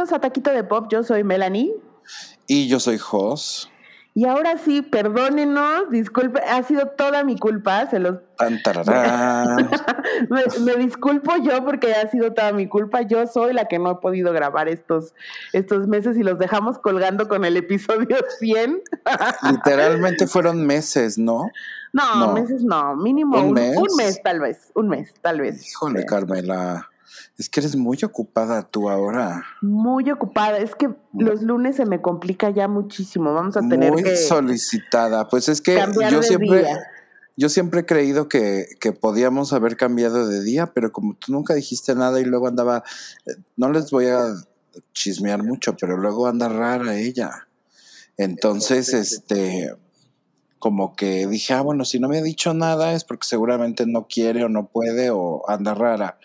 Bienvenidos a Taquito de Pop, yo soy Melanie. Y yo soy Jos. Y ahora sí, perdónenos, disculpe, ha sido toda mi culpa, se los... me, me, disculpo yo porque ha sido toda mi culpa, yo soy la que no he podido grabar estos, estos meses y los dejamos colgando con el episodio 100. Literalmente fueron meses, ¿no? No, meses no, mínimo un, mes? un, mes? tal vez, un mes, tal vez. Híjole, Carmela. Es que eres muy ocupada tú ahora. Muy ocupada. Es que los lunes se me complica ya muchísimo. Vamos a tener muy que. solicitada. Pues es que yo siempre. Yo siempre he creído que, que, podíamos haber cambiado de día, pero como tú nunca dijiste nada y luego andaba. Eh, no les voy a chismear mucho, pero luego anda rara ella. Entonces, este. Como que dije, ah, bueno, si no me ha dicho nada es porque seguramente no quiere o no puede o anda rara.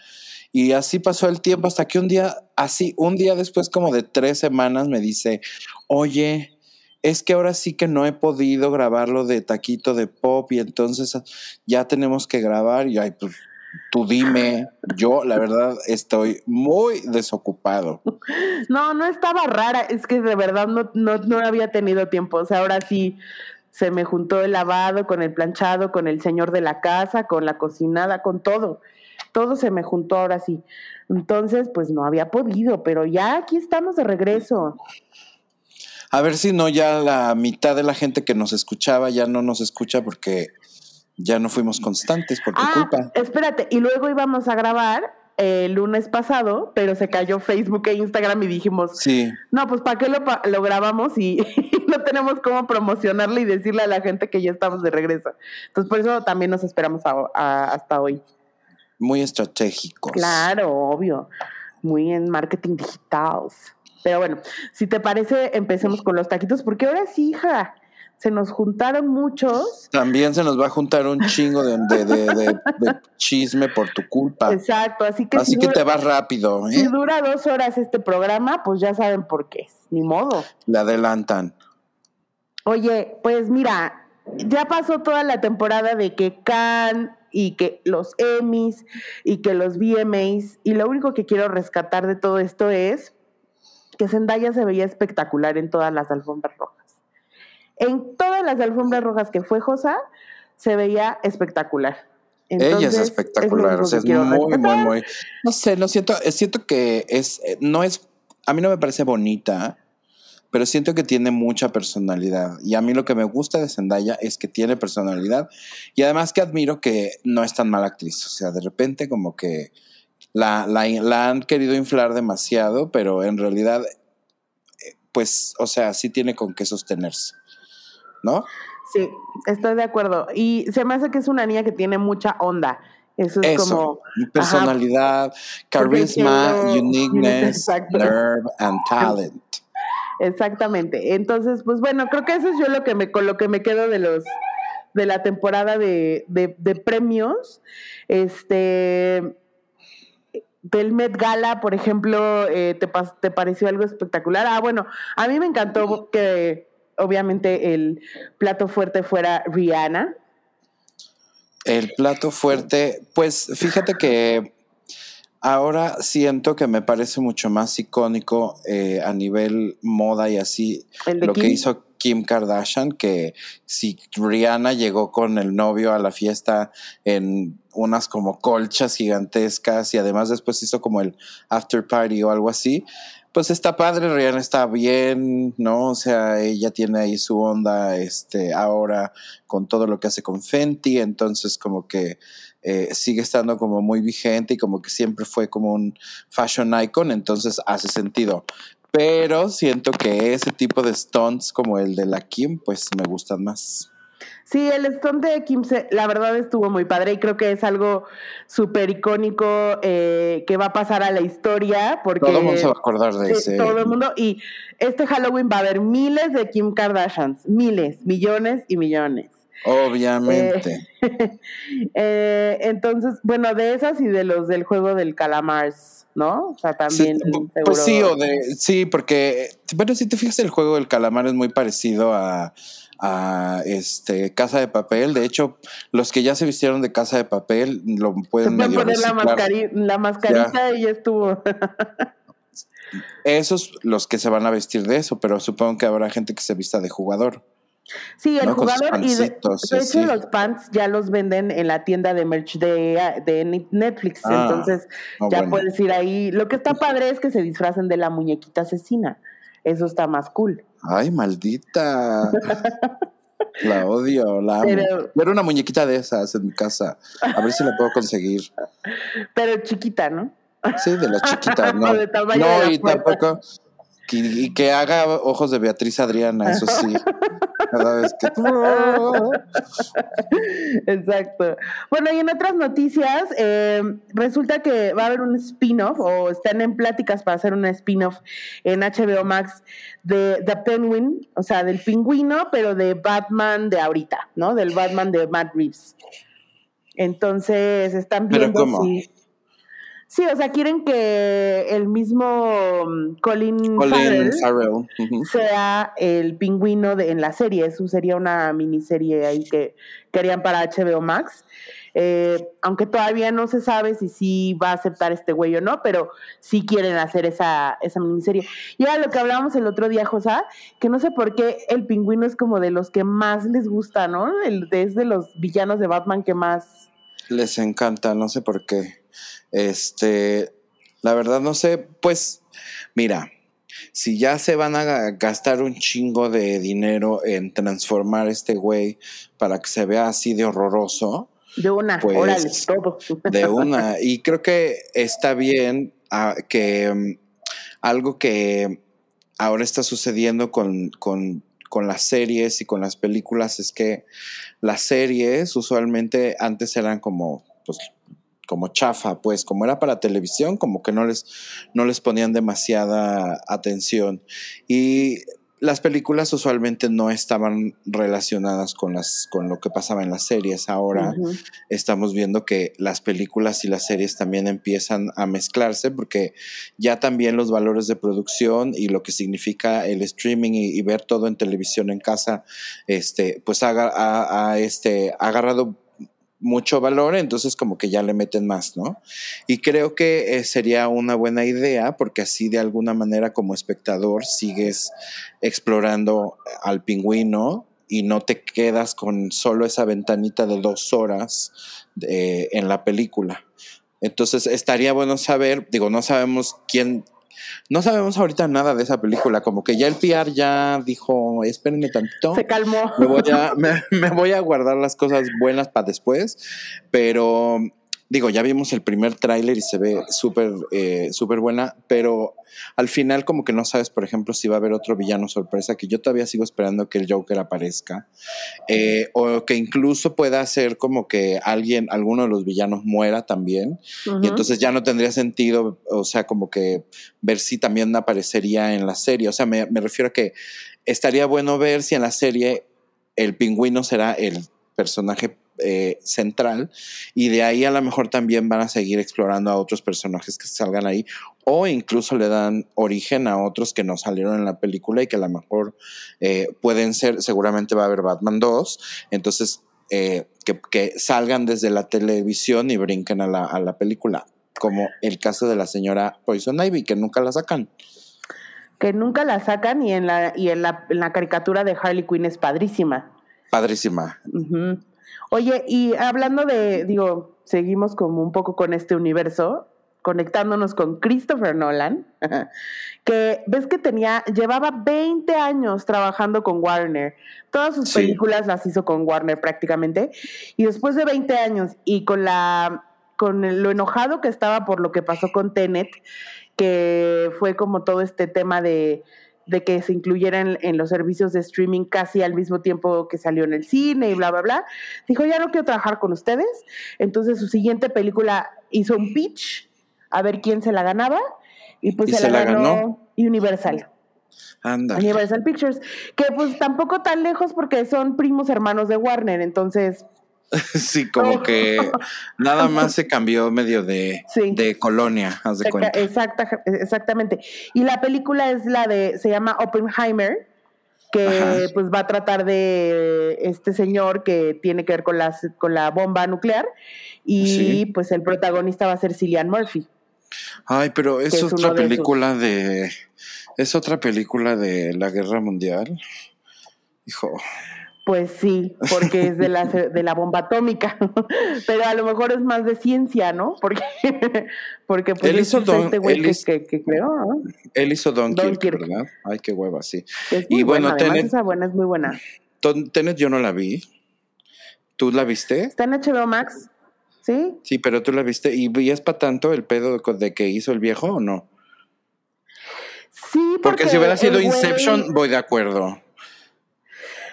Y así pasó el tiempo hasta que un día, así, un día después como de tres semanas me dice, oye, es que ahora sí que no he podido grabarlo de taquito de pop y entonces ya tenemos que grabar y ay, pues tú dime, yo la verdad estoy muy desocupado. No, no estaba rara, es que de verdad no, no, no había tenido tiempo, o sea, ahora sí se me juntó el lavado con el planchado, con el señor de la casa, con la cocinada, con todo todo se me juntó ahora sí. Entonces, pues no había podido, pero ya aquí estamos de regreso. A ver si no, ya la mitad de la gente que nos escuchaba ya no nos escucha porque ya no fuimos constantes por tu ah, culpa. Espérate, y luego íbamos a grabar el lunes pasado, pero se cayó Facebook e Instagram y dijimos, sí. no, pues ¿para qué lo, lo grabamos y, no tenemos cómo promocionarle y decirle a la gente que ya estamos de regreso? Entonces por eso también nos esperamos hasta hoy muy estratégicos. Claro, obvio. Muy en marketing digital. Pero bueno, si te parece, empecemos con los taquitos, porque ahora sí, hija, se nos juntaron muchos. También se nos va a juntar un chingo de, de, chisme por tu culpa. Exacto, así que. Así que te vas rápido. ¿eh? Si dura dos horas este programa, pues ya saben por qué. Ni modo. Le adelantan. Oye, pues mira, ya pasó toda la temporada de que Can y que los Emmys y que los VMAs. Y lo único que quiero rescatar de todo esto es que Zendaya se veía espectacular en todas las alfombras rojas. En todas las alfombras rojas que fue Josa, se veía espectacular. Ella es espectacular, o sea, es muy, muy, muy. No sé, no siento, siento que es, no es, a mí no me parece bonita, pero siento que tiene mucha personalidad. Y a mí lo que me gusta de Zendaya es que tiene personalidad y además que admiro que no es tan mala actriz. O sea, de repente como que la, la, han querido inflar demasiado, pero en realidad, eh, pues, o sea, sí tiene con qué sostenerse. ¿No? Sí, estoy de acuerdo. Y se me hace que es una niña que tiene mucha onda. Eso es como. Personalidad, carisma, uniqueness, nerve and talent. Exactamente. Entonces, pues bueno, creo que eso es yo lo que me, con lo que me quedo de los de la temporada de, de, premios. Este del Met Gala, por ejemplo, eh, te, ¿te pareció algo espectacular? Ah, bueno, a mí me encantó que obviamente el plato fuerte fuera Rihanna. El plato fuerte, pues fíjate que Ahora siento que me parece mucho más icónico eh, a nivel moda y así lo que hizo Kim Kardashian, que si Rihanna llegó con el novio a la fiesta en unas como colchas gigantescas y además después hizo como el after party o algo así, pues está padre, Rihanna está bien, ¿no? O sea, ella tiene ahí su onda, este, ahora con todo lo que hace con Fenty, entonces como que eh, sigue estando como muy vigente y como que siempre fue como un fashion icon, entonces hace sentido. Pero siento que ese tipo de stunts como el de la Kim, pues me gustan más. Sí, el stunt de Kim, la verdad estuvo muy padre y creo que es algo súper icónico eh, que va a pasar a la historia. Porque todo el mundo se va a acordar de ese. Todo el mundo. Y este Halloween va a haber miles de Kim Kardashians, miles, millones y millones. Obviamente. Eh, entonces, bueno, de esas y de los del juego del calamars, ¿no? O sea, también. pues sí, o de, sí, porque, bueno, si te fijas, el juego del calamar es muy parecido a, a este Casa de Papel. De hecho, los que ya se vistieron de Casa de Papel lo pueden poner la, la mascarita y ya estuvo. esos los que se van a vestir de eso, pero supongo que habrá gente que se vista de jugador. Sí, el jugador y de, hecho los pants ya los venden en la tienda de merch de, de Netflix, ah, entonces ya puedes ir ahí. Lo que está padre es que se disfracen de la muñequita asesina, eso está más cool. Ay, maldita. La odio, la amo. Pero, una muñequita de esas en mi casa. A ver si la puedo conseguir. Pero chiquita, ¿no? Sí, de las chiquitas, ¿no? no, y tampoco. Y que haga ojos de Beatriz Adriana, eso sí. Cada vez que. Exacto. Bueno, y en otras noticias, eh, resulta que va a haber un spin-off, o están en pláticas para hacer un spin-off en HBO Max de The Penguin, o sea, del pingüino, pero de Batman de ahorita, ¿no? Del Batman de Matt Reeves. Entonces, están viendo si Sí, o sea, quieren que el mismo mm, Colin, Farrell, sea el pingüino de, en la serie. Eso sería una miniserie ahí que querían para HBO Max. Eh, aunque todavía no se sabe si sí va a aceptar este güey o no, pero sí quieren hacer esa, esa miniserie. Y era lo que hablábamos el otro día, José, que no sé por qué el pingüino es como de los que más les gusta, ¿no? El, es de los villanos de Batman que más... Les encanta, no sé por qué. Este, la verdad no sé, pues mira, si ya se van a gastar un chingo de dinero en transformar este güey para que se vea así de horroroso. De una, pues, órale, todo. De una. Y creo que está bien ah, que mm, algo que ahora está sucediendo con, con, con las series y con las películas es que las series usualmente antes eran como pues como chafa, pues como era para televisión, como que no les, no les ponían demasiada atención. Y las películas usualmente no estaban relacionadas con, las, con lo que pasaba en las series. Ahora estamos viendo que las películas y las series también empiezan a mezclarse porque ya también los valores de producción y lo que significa el streaming y, ver todo en televisión en casa, este, pues ha, este, ha agarrado mucho valor, entonces como que ya le meten más, ¿no? Y creo que eh, sería una buena idea porque así de alguna manera como espectador sigues explorando al pingüino y no te quedas con solo esa ventanita de dos horas en la película. Entonces estaría bueno saber, digo, no sabemos quién, no sabemos ahorita nada de esa película, como que ya el PR ya dijo, espérenme tantito. Se calmó. Me voy a, me voy a guardar las cosas buenas para después, pero digo, ya vimos el primer tráiler y se ve súper eh, súper buena, pero al final como que no sabes, por ejemplo, si va a haber otro villano sorpresa, que yo todavía sigo esperando que el Joker aparezca, eh, o que incluso pueda ser como que alguien, alguno de los villanos muera también, y entonces ya no tendría sentido, o sea, como que ver si también aparecería en la serie, o sea, me, me refiero a que estaría bueno ver si en la serie el pingüino será el personaje eh, central y de ahí a lo mejor también van a seguir explorando a otros personajes que salgan ahí o incluso le dan origen a otros que no salieron en la película y que a lo mejor eh, pueden ser, seguramente va a haber Batman 2, entonces eh, que, salgan desde la televisión y brinquen a la, a la película, como el caso de la señora Poison Ivy, que nunca la sacan que nunca la sacan y en la y en la, en la caricatura de Harley Quinn es padrísima. Padrísima. Oye, y hablando de, digo, seguimos como un poco con este universo, conectándonos con Christopher Nolan, que ves que tenía, llevaba 20 años trabajando con Warner. Todas sus películas las hizo con Warner prácticamente. Y después de 20 años y con la con lo enojado que estaba por lo que pasó con Tenet, que fue como todo este tema de de que se incluyeran en los servicios de streaming casi al mismo tiempo que salió en el cine y bla, bla, bla. Dijo, ya no quiero trabajar con ustedes. Entonces su siguiente película hizo un pitch a ver quién se la ganaba y pues se, la, ganó, Universal. Anda. Universal Pictures, que pues tampoco tan lejos porque son primos hermanos de Warner, entonces Sí, como que nada más se cambió medio de, de colonia, haz de cuenta. Exacta, exactamente. Y la película es la de, se llama Oppenheimer, que pues va a tratar de este señor que tiene que ver con, las, con la bomba nuclear y pues el protagonista va a ser Cillian Murphy. Ay, pero es, es otra uno de película de. Es otra película de la guerra mundial. Hijo. Pues sí, porque es de la, de la bomba atómica, pero a lo mejor es más de ciencia, ¿no? Porque, porque pues Él es hizo Don- este güey él que, hizo- que, que creó, ¿no? Él hizo Dunkirk, Dunkirk. ¿verdad? Ay, qué hueva, sí. Es Y muy bueno, buena, además Tenet- esa buena es muy buena. Tenet yo no la vi. ¿Tú la viste? Está en HBO Max, ¿sí? Sí, pero tú la viste. ¿Y, y es para tanto el pedo de- que hizo el viejo o no? Sí, porque, Porque si hubiera sido güey- Inception, voy de acuerdo.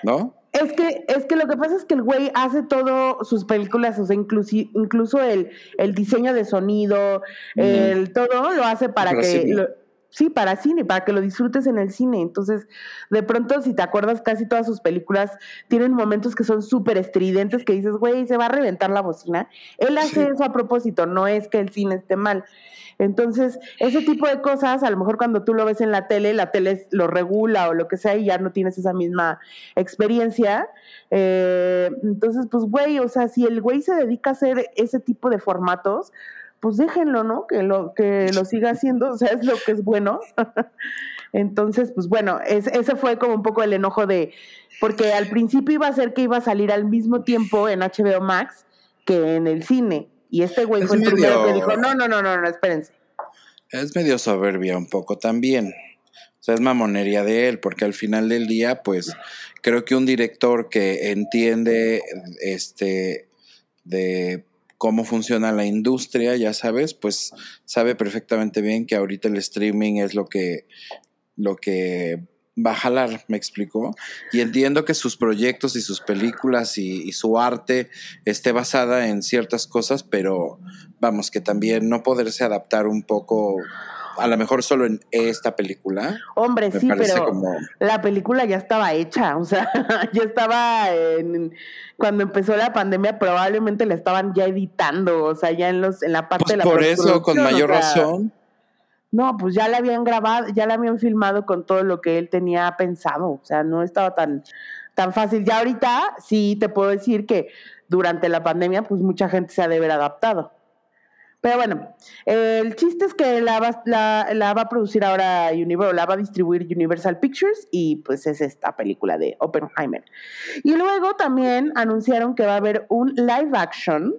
¿No? Es que, es que lo que pasa es que el güey hace todo sus películas, o sea, inclusi- incluso el, el diseño de sonido, el todo lo hace para, que lo- sí, para cine, para que lo disfrutes en el cine. Entonces, de pronto, si te acuerdas, casi todas sus películas tienen momentos que son súper estridentes, que dices, güey, se va a reventar la bocina. Él hace Sí. eso a propósito, no es que el cine esté mal. Entonces, ese tipo de cosas, a lo mejor cuando tú lo ves en la tele, la tele lo regula o lo que sea y ya no tienes esa misma experiencia. Eh, entonces, pues, güey, o sea, si el güey se dedica a hacer ese tipo de formatos, pues déjenlo, ¿no? Que lo, que lo siga haciendo, o sea, es lo que es bueno. Entonces, pues bueno, es- ese fue como un poco el enojo de, porque al principio iba a ser que iba a salir al mismo tiempo en HBO Max que en el cine. Y este güey Es fue el primero que dijo, no, no, no, no, no, espérense. Es medio soberbia un poco también. O sea, es mamonería de él, porque al final del día, pues, creo que un director que entiende este de cómo funciona la industria, ya sabes, pues sabe perfectamente bien que ahorita el streaming es lo que, lo que va a jalar, me explicó. Y entiendo que sus proyectos y sus películas y, y su arte esté basada en ciertas cosas, pero vamos, que también no poderse adaptar un poco, a lo mejor solo en esta película, Hombre, me sí, pero como... la película ya estaba hecha, o sea, ya estaba en, cuando empezó la pandemia probablemente la estaban ya editando, o sea, ya en los en la parte Pues de la por eso, con mayor o sea, razón. No, pues ya la habían grabado, ya la habían filmado con todo lo que él tenía pensado, o sea, no estaba tan tan fácil. Ya ahorita sí te puedo decir que durante la pandemia pues mucha gente se ha de haber adaptado. Pero bueno, el chiste es que la va, la, la va a producir ahora Universal, la va a distribuir Universal Pictures y pues es esta película de Oppenheimer. Y luego también anunciaron que va a haber un live action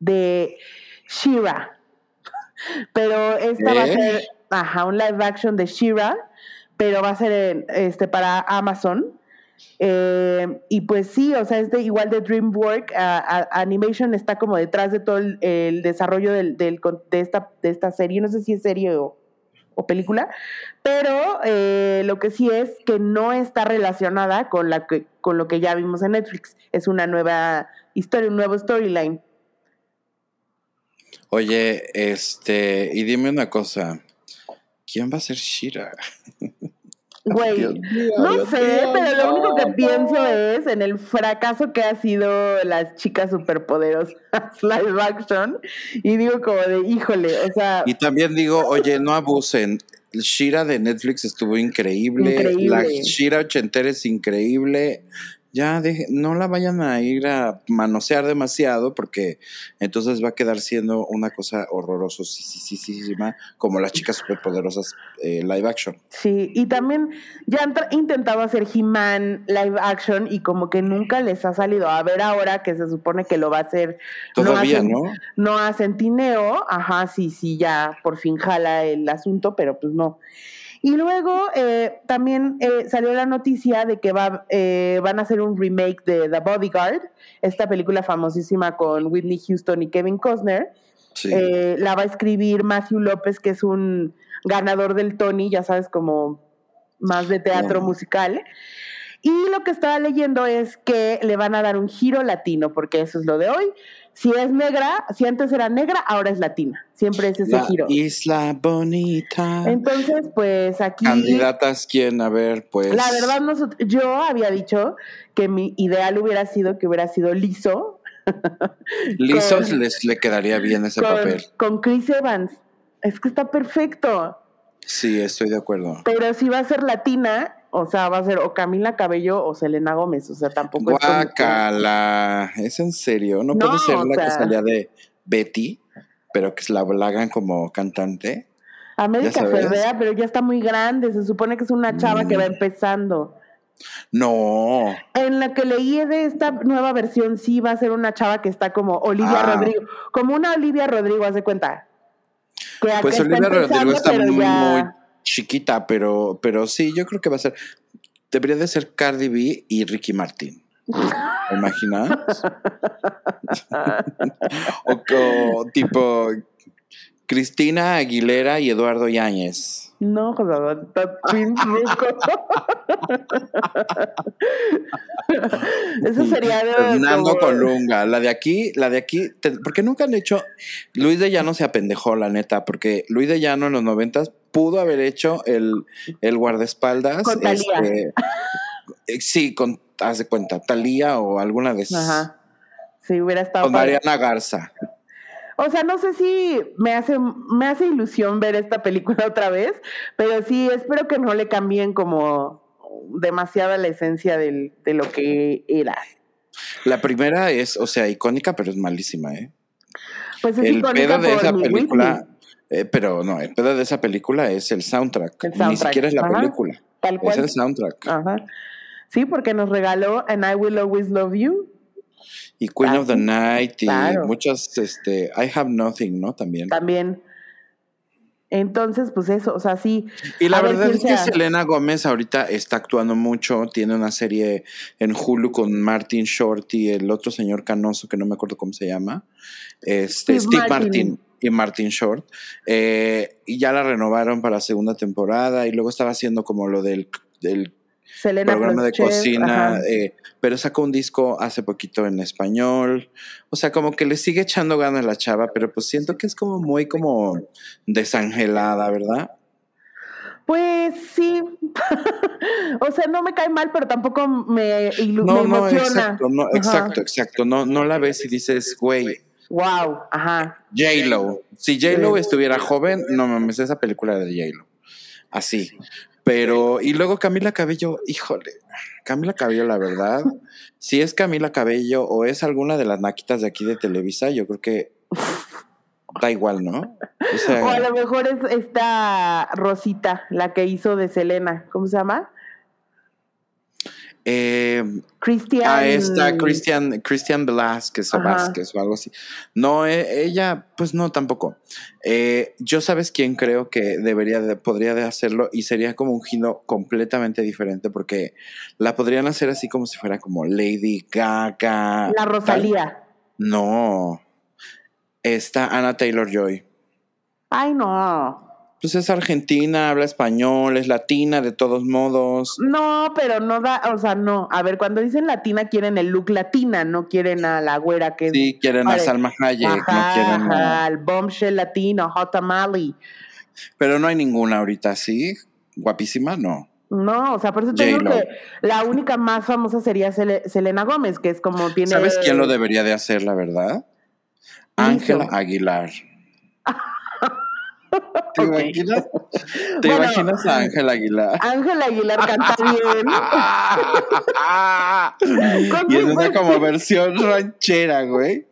de Shira. Pero esta va a ¿Eh? ser, ajá, un live action de Shira, pero va a ser en, este, para Amazon. Eh, y pues sí, o sea, es igual de DreamWorks, Animation está como detrás de todo el, desarrollo del, de, esta, de esta serie, no sé si es serie o, película, pero eh, lo que sí es que no está relacionada con, la con lo que ya vimos en Netflix, es una nueva historia, un nuevo storyline. Oye, este, y dime una cosa, ¿quién va a ser Shira? Güey, no Dios sé, pero lo único que no. pienso es en el fracaso que ha sido las chicas superpoderosas live action y digo como de, híjole, o sea, Y también digo, oye, no abusen. Shira de Netflix estuvo increíble. Increíble. La Shira ochentera es increíble. Ya, deje- no la vayan a ir a manosear demasiado porque entonces va a quedar siendo una cosa horrorosísima como las chicas superpoderosas eh, live action. sí, y también ya han intentado hacer He-Man live action y como que nunca les ha salido. A ver ahora que se supone que lo va a hacer Todavía, hacen- ¿no? no hacen tineo, ajá, sí, sí, ya por fin jala el asunto, pero pues no. Y luego eh, también eh, salió la noticia de que va, eh, van a hacer un remake de The Bodyguard, esta película famosísima con Whitney Houston y Kevin Costner. Sí. La va a escribir Matthew López, que es un ganador del Tony, ya sabes, como más de teatro musical. Y lo que estaba leyendo es que le van a dar un giro latino, porque eso es lo de hoy. Si es negra, si antes era negra, ahora es latina. Siempre es ese La giro. isla bonita. Entonces, pues aquí. Candidatas, ¿quién? A ver, pues. La verdad, nosotros, yo había dicho que mi ideal hubiera sido que hubiera sido liso. Lisos con- les le quedaría bien ese con, papel. con Chris Evans. Es que está perfecto. Sí, estoy de acuerdo. Pero si va a ser latina, o sea, va a ser o Camila Cabello o Selena Gómez. O sea, tampoco es como que- ¿es en serio? No, No, puede ser la que sea- salía de Betty, pero que la, la hagan como cantante. América. Ferrea, pero ya está muy grande. Se supone que es una chava que va Mm. empezando. No, En la que leí de esta nueva versión, sí va a ser una chava que está como Olivia Ah. Rodrigo. Como una Olivia Rodrigo, haz de cuenta. Que pues Olivia Rodrigo está muy, ya- muy chiquita, pero, pero sí, yo creo que va a ser. Debería de ser Cardi B y Ricky Martin. ¿Te imaginas? o, o tipo Cristina Aguilera y Eduardo Yáñez. No, joder, está bien ruco. Eso sería de. Fernando como- Colunga, la de aquí, la de aquí, te- porque nunca han hecho, Luis de Llano se apendejó, la neta, porque Luis de Llano en los noventas pudo haber hecho el, el guardaespaldas. Con Thalía. este, eh, sí, con, haz de cuenta, Talía o alguna de esas. Ajá. Sí, hubiera estado. Con padre. Mariana Garza. O sea, no sé si me hace, me hace ilusión ver esta película otra vez, pero sí espero que no le cambien como demasiada la esencia del, de lo que era. La primera es, o sea, icónica, pero es malísima, ¿eh? Pues es El icónica pedo de esa película, eh, pero no, el pedo de esa película es el soundtrack. El Ni siquiera es la ajá. película. Tal Es cual. el soundtrack. Ajá. Sí, porque nos regaló And I Will Always Love You. Y Queen Ah, of the. Night y Claro. muchas, este, I Have Nothing, ¿no? También. También. Entonces, pues eso, o sea, sí. Y la verdad es que. Selena Gómez ahorita está actuando mucho, tiene una serie en Hulu con Martin Short y el otro señor canoso que no me acuerdo cómo se llama, este, Steve Steve, Martin. Martin. y Martin Short, eh, y ya la renovaron para segunda temporada y luego estaba haciendo como lo del, del Selena programa de Chef, cocina, eh, pero sacó un disco hace poquito en español. O sea, como que le sigue echando ganas la chava, pero pues siento que es como muy como desangelada, ¿verdad? Pues sí. o sea, no me cae mal, pero tampoco me, ilu- No, me no, emociona. exacto, no, exacto, exacto. No, no la ves y dices, güey, Wow, ajá. J-Lo. Si J-Lo Sí. estuviera joven, no mames, esa película de J-Lo. Así. Pero, y luego Camila Cabello, híjole, Camila Cabello, la verdad, si es Camila Cabello o es alguna de las naquitas de aquí de Televisa, yo creo que da igual, ¿no? O sea, O a lo mejor es esta Rosita, la que hizo de Selena. ¿Cómo se llama? Eh, Cristian. está Christian, Christian Velázquez o Ajá. Vázquez o algo así. No, eh, ella, pues no, tampoco. Eh, yo sabes quién creo que debería de, podría de hacerlo y sería como un giro completamente diferente porque la podrían hacer así como si fuera como Lady Gaga. La tal. Rosalía. No. Está Anna Taylor Joy. Ay, no. Pues es argentina, habla español, es latina de todos modos. No, pero no da, o sea, no. A ver, cuando dicen latina quieren el look latina, no quieren a la güera que. Sí, quieren a. Salma Hayek, no Ajá, quieren a- ajá, el bombshell latino, hot tamale. Pero no hay ninguna ahorita, ¿sí? Guapísima, no. No, o sea, por eso te digo que la única más famosa sería Sele- Selena Gómez, que es como tiene. ¿Sabes quién lo debería de hacer, la verdad? Ángela. Aguilar. ¿Te imaginas? ¿Te Bueno. imaginas a Ángela Aguilar? Ángela Aguilar canta bien. Y es una como versión ranchera, güey.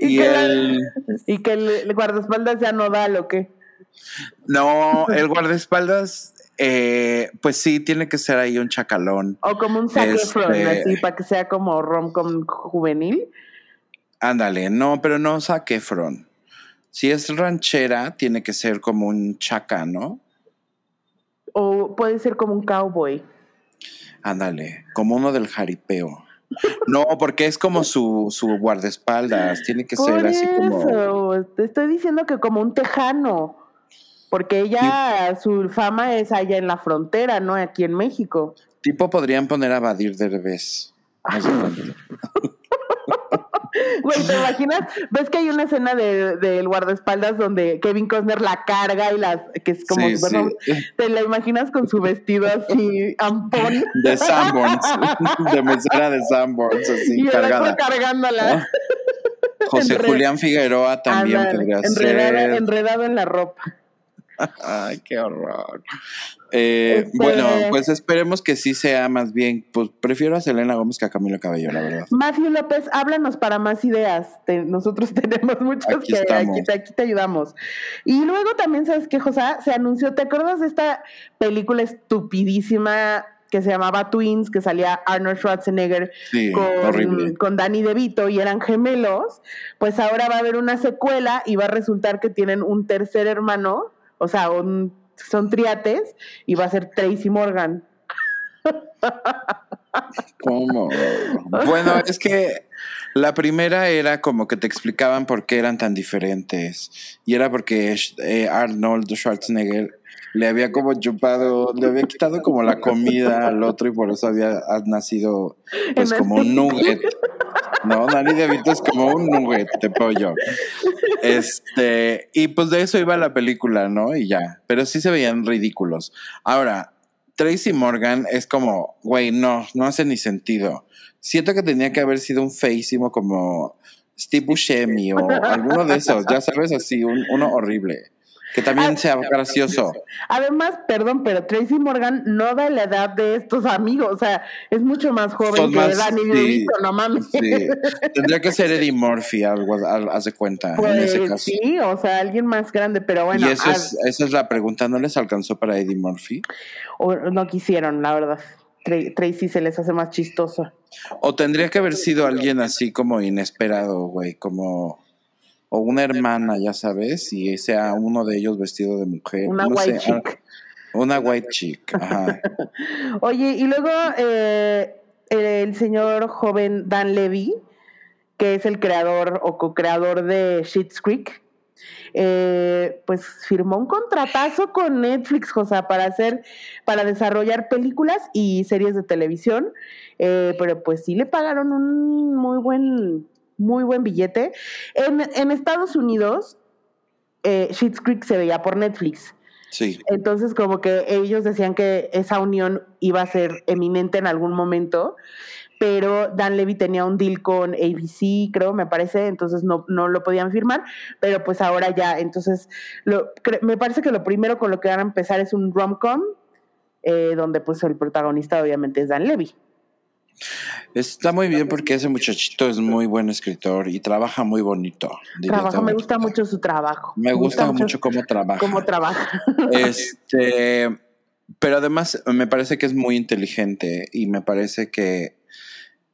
Y Y que la- el... Y que el, guardaespaldas ya no da lo que. No, el guardaespaldas, eh, pues sí, tiene que ser ahí un chacalón. O como un Zac Este- así, para que sea como rom-com juvenil. Ándale, no, pero no Zac Efron. Si es ranchera, tiene que ser como un chaca, ¿no? O puede ser como un cowboy. Ándale, como uno del jaripeo. No, porque es como su, su guardaespaldas. Tiene que Por ser así como. eso, te estoy diciendo que como un tejano. Porque ella, su fama es allá en la frontera, no aquí en México. Tipo, podrían poner a Badir Derbez. De cuenta. Güey, ¿te imaginas? ¿Ves que hay una escena del de, del guardaespaldas donde Kevin Costner la carga y las que es como Sí, bueno, sí. te la imaginas con su vestido así ampón De Sanborns. De mesera de Sanborns, así, y cargada. cargándola. ¿no? José Enred- Julián Figueroa también Ándale, podría enredado, ser. enredado en la ropa. Ay, qué horror. Eh, Este- Bueno, pues esperemos que sí sea más bien, pues prefiero a Selena Gómez que a Camilo Cabello, la verdad. Matthew López, háblanos para más ideas. Te- nosotros tenemos muchas Aquí que aquí, te- aquí te ayudamos. Y luego también, ¿sabes qué, José? Se anunció, ¿te acuerdas de esta película estupidísima que se llamaba Twins, que salía Arnold Schwarzenegger Sí, con, con Danny DeVito y eran gemelos? Pues ahora va a haber una secuela y va a resultar que tienen un tercer hermano, o sea, un- son triates, y va a ser Tracy Morgan. ¿Cómo? Bueno, es que la primera era como que te explicaban por qué eran tan diferentes. Y era porque eh, Arnold Schwarzenegger le había como chupado, le había quitado como la comida al otro y por eso había ha nacido pues como un nugget. No, Danny DeVito es como un nugget de pollo. Este, y pues de eso iba la película, ¿no? Y ya. Pero sí se veían ridículos. Ahora, Tracy Morgan es como, güey, no, no hace ni sentido. Siento que tenía que haber sido un feísimo como Steve Buscemi o alguno de esos, ya sabes, así, un- uno horrible. Que también sea gracioso. Además, perdón, pero Tracy Morgan no da la edad de estos amigos, o sea, es mucho más joven Son que más- Danny sí, no mames. Sí. Tendría que ser Eddie Murphy, algo, de cuenta, en ese Pues caso. sí, o sea, alguien más grande, pero bueno, y eso es, esa es la pregunta, ¿no les alcanzó para Eddie Murphy? o no quisieron, la verdad. Tra- Tracy se les hace más chistoso. O tendría que haber sido alguien así como inesperado, güey, como... O una hermana, ya sabes, y sea uno de ellos vestido de mujer. Una no white sé, ah, chick. Una white chick, ajá. Oye, y luego eh, el señor joven Dan Levy, que es el creador o co-creador de Schitt's Creek, eh, pues firmó un contratazo con Netflix, José, para hacer, para desarrollar películas y series de televisión, eh, pero pues sí le pagaron un muy buen, muy buen billete. En, en Estados Unidos, eh, Schitt's Creek se veía por Netflix. Sí. Entonces, como que ellos decían que esa unión iba a ser eminente en algún momento, pero Dan Levy tenía un deal con ABC, creo, me parece, entonces no, no lo podían firmar, pero pues ahora ya, entonces, lo, me parece que lo primero con lo que van a empezar es un rom-com, eh, donde pues el protagonista obviamente es Dan Levy. Está muy bien porque ese muchachito es muy buen escritor y trabaja muy bonito. Trabaja, me gusta mucho su trabajo. Me gusta mucho cómo trabaja. cómo trabaja. Este, pero además me parece que es muy inteligente y me parece que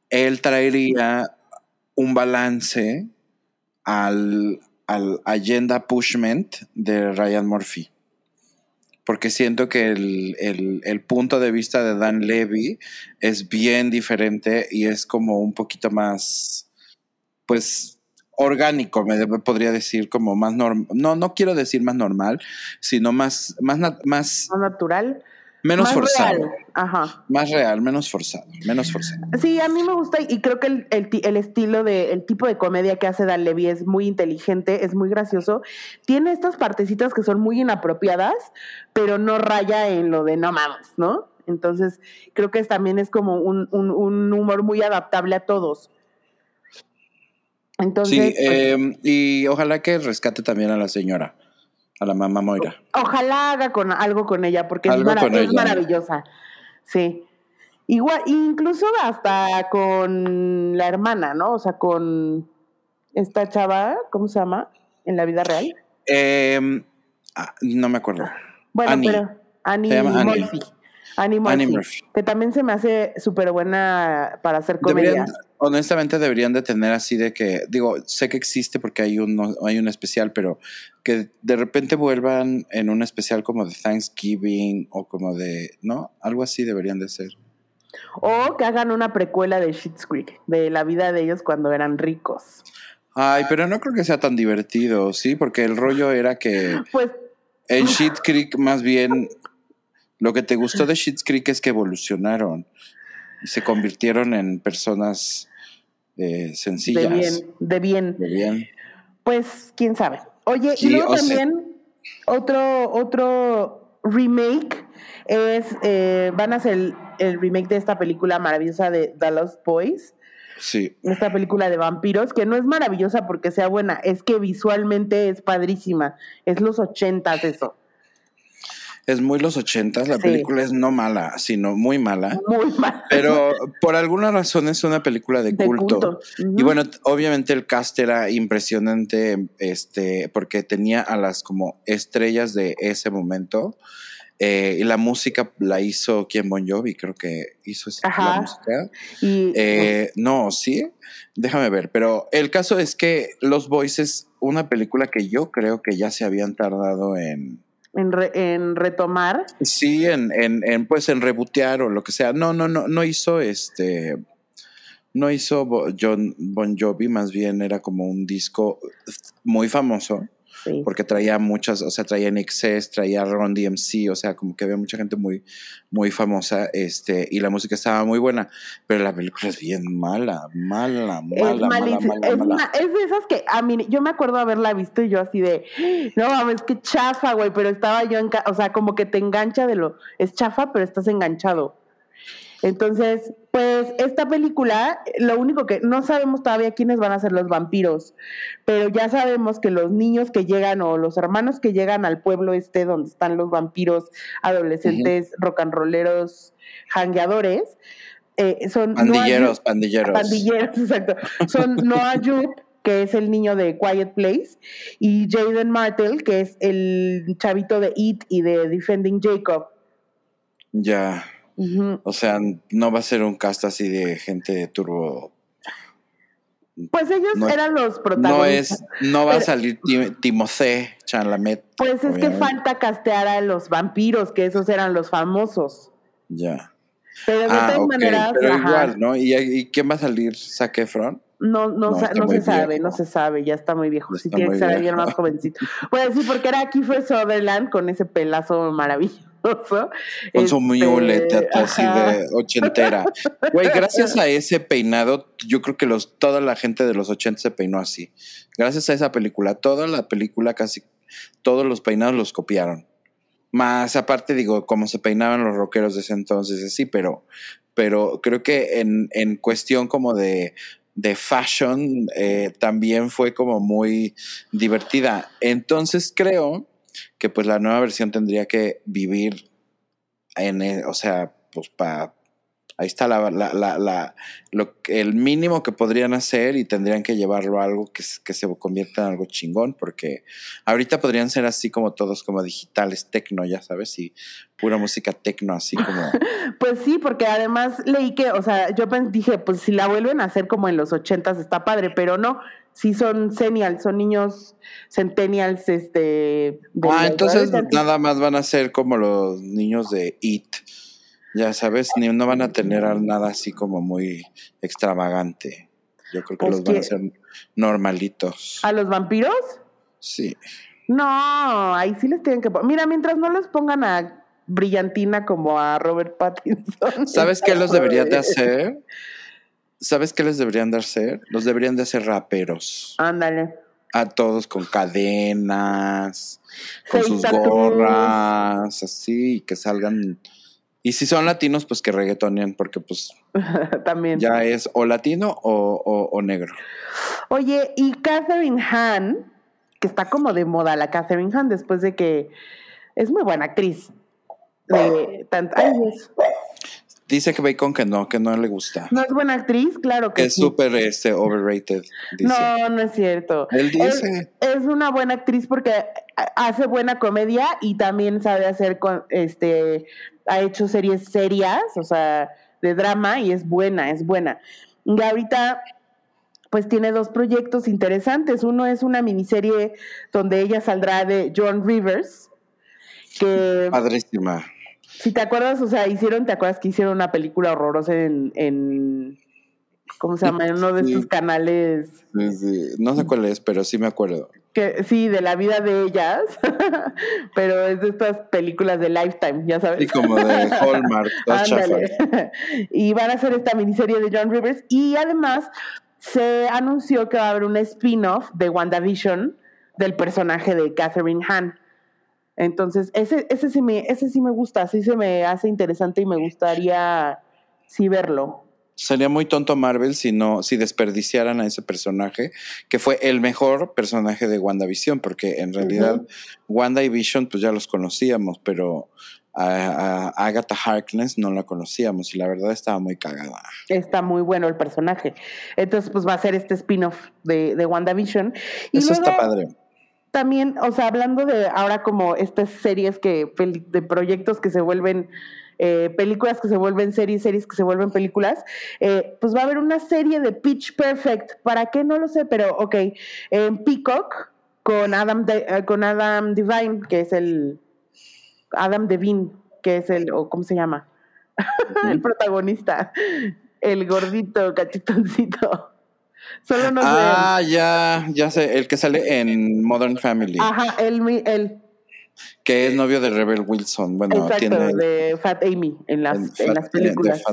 él traería un balance al, al agenda pushment de Ryan Murphy. Porque siento que el, el- punto de vista de Dan Levy es bien diferente y es como un poquito más, pues, orgánico, me podría decir, como más normal. No, no quiero decir más normal, sino más, más, na- más Más natural. Menos más forzado. real. Ajá. Más real, menos forzado, menos forzado. Sí, a mí me gusta y creo que el, el el estilo de, el tipo de comedia que hace Dan Levy es muy inteligente, es muy gracioso. Tiene estas partecitas que son muy inapropiadas, pero no raya en lo de no mames, ¿no? Entonces, creo que es- también es como un, un- un humor muy adaptable a todos. Entonces, Sí, pues, eh, y ojalá que rescate también a la señora, a la mamá Moira. ojalá haga con algo con ella, porque es, maravillosa. Sí. Igual, incluso hasta con la hermana, ¿no? O sea, con esta chava, ¿cómo se llama? En la vida real. Eh, ah, no me acuerdo. Bueno, Annie. pero Annie. Murphy. Annie Murphy. Annie Murphy. Que también se me hace súper buena para hacer comedia. Deberían, honestamente deberían de tener así de que, digo, sé que existe porque hay un, hay un especial, pero que de repente vuelvan en un especial como de Thanksgiving o como de, ¿no? Algo así deberían de ser. O que hagan una precuela de Schitt's Creek, de la vida de ellos cuando eran ricos. Ay, pero no creo que sea tan divertido, ¿sí? Porque el rollo era que Pues en Shit Creek más bien lo que te gustó de Shit Creek es que evolucionaron se convirtieron en personas eh, de sencillas. bien, de bien. De bien. Pues quién sabe. Oye, Sí, y luego sea- también otro, otro remake es, eh, van a hacer el, el remake de esta película maravillosa de The Lost Boys, Sí. esta película de vampiros, que no es maravillosa porque sea buena, es que visualmente es padrísima, es los ochentas eso. Es muy los ochentas. La Sí. película es no mala, sino muy mala. Muy mal. Pero por alguna razón es una película de, De culto. Y bueno, obviamente el cast era impresionante, este, porque tenía a las como estrellas de ese momento. eh, y la música la hizo quien Bon Jovi, creo que hizo esa- la música. Y Eh, no, sí, déjame ver. Pero el caso es que Los Boys es una película que yo creo que ya se habían tardado en, en, re- en retomar. Sí, en, en, en, pues en rebotear o lo que sea. No, no, no, no hizo este. No hizo John Bon Jovi, más bien era como un disco muy famoso, Sí. porque traía muchas, o sea, traía NXS, traía Ron DMC, o sea, como que había mucha gente muy, muy famosa, este, y la música estaba muy buena, pero la película es bien mala, mala, mala, es mala, mala, es, mala. es de esas que a mí, yo me acuerdo haberla visto y yo así de, no mames, qué chafa, güey, pero estaba yo en, o sea, como que te engancha de lo, es chafa, pero estás enganchado. Entonces, pues esta película, lo único que no sabemos todavía quiénes van a ser los vampiros, pero ya sabemos que los niños que llegan o los hermanos que llegan al pueblo este donde están los vampiros adolescentes, rock and rolleros, jangueadores, eh, son Pandilleros, pandilleros. Pandilleros, exacto. Son Noah Jupe, que es el niño de Quiet Place, y Jaden Martell, que es el chavito de It y de Defending Jacob. Ya. O sea, no va a ser un cast así de gente turbo Pues ellos No- eran los No protagonistas. es, no va a salir Tim- Timothée Chalamet. Pues es que falta castear a los vampiros, que esos eran los famosos. Ya. Pero de Ah, todas maneras, pero ajá, igual, ¿no? ¿Y, ¿Y quién va a salir? ¿Zac Efron? no, no, No, no se sabe, viejo. no se sabe, ya está muy viejo. Sí, está tiene que ser alguien más jovencito. Pues sí, porque era Kiefer Sutherland con ese pelazo maravilloso. Con su Este, muleta así de ochentera. Güey, gracias a ese peinado, yo creo que los, toda la gente de los 80 se peinó así. Gracias a esa película, toda la película, casi todos los peinados los copiaron. Más aparte, digo, cómo se peinaban los rockeros de ese entonces, así, pero, pero creo que en, en cuestión como de, de fashion eh, también fue como muy divertida. Entonces creo que pues la nueva versión tendría que vivir en, e- o sea, pues para, ahí está la, la, lo, el mínimo que podrían hacer y tendrían que llevarlo a algo que, que se convierta en algo chingón, porque ahorita podrían ser así como todos como digitales, tecno, ya sabes, y pura música tecno, así como... Pues sí, porque además leí que, o sea, yo dije, pues si la vuelven a hacer como en los ochentas está padre, pero no, sí son senials, son niños centennials, este... de Ah, los entonces nada más van a ser como los niños de It. Ya sabes, ni no van a tener nada así como muy extravagante. Yo creo que Pues los van a hacer normalitos. ¿A los vampiros? Sí. No, ahí sí les tienen que poner. Mira, mientras no les pongan a brillantina como a Robert Pattinson. ¿Sabes qué los está deberían de hacer? ¿Sabes qué les deberían de hacer? Los deberían de hacer raperos. Ándale. A todos con cadenas, con sus gorras, así, y que salgan. Y si son latinos, pues que reggaetonean, porque pues También. ya es o latino o, o- o negro. Oye, y Catherine Hahn, que está como de moda la Catherine Hahn después de que es muy buena actriz. De tant- Ay, Dios. Dice que Bacon que no, que no le gusta. No es buena actriz, claro que es sí. súper este, overrated, dice. No, no es cierto. Él Es, dice. es una buena actriz porque hace buena comedia y también sabe hacer con este ha hecho series serias, o sea, de drama y es buena, es buena. Y ahorita pues tiene dos proyectos interesantes. Uno es una miniserie donde ella saldrá de John Rivers, que Padrísima. Si te acuerdas, o sea, hicieron, ¿te acuerdas que hicieron una película horrorosa en, en ¿cómo se llama? En uno de Sí. estos canales Sí, sí. No sé cuál es, pero sí me acuerdo. que sí, de la vida de ellas, pero es de estas películas de Lifetime, ya sabes. Sí, como de Hallmark. Y van a hacer esta miniserie de John Rivers y además se anunció que va a haber un spin-off de WandaVision del personaje de Catherine Hahn. Entonces, ese, ese, sí me, ese sí me gusta, sí se me hace interesante y me gustaría sí verlo. Sería muy tonto Marvel si no, si desperdiciaran a ese personaje, que fue el mejor personaje de WandaVision, porque en realidad Wanda y Vision, pues ya los conocíamos, pero a, Agatha Harkness no la conocíamos y la verdad estaba muy cagada. Está muy bueno el personaje. Entonces, pues va a ser este spin-off de, de WandaVision. Y Eso está padre. También, o sea, hablando de ahora como estas series que, de proyectos que se vuelven eh, películas que se vuelven series, series que se vuelven películas, eh, pues va a haber una serie de Pitch Perfect. ¿Para qué? No lo sé, pero ok. En Peacock con Adam, eh, con Adam Divine, que es el Adam Devine, que es el, o ¿cómo se llama? el protagonista, el gordito cachetoncito. Solo no Ah, ya, ya sé, el que sale en Modern Family. Ajá, él, él que es novio de Rebel Wilson. Bueno, Exacto, de Fat Amy en las, en las películas.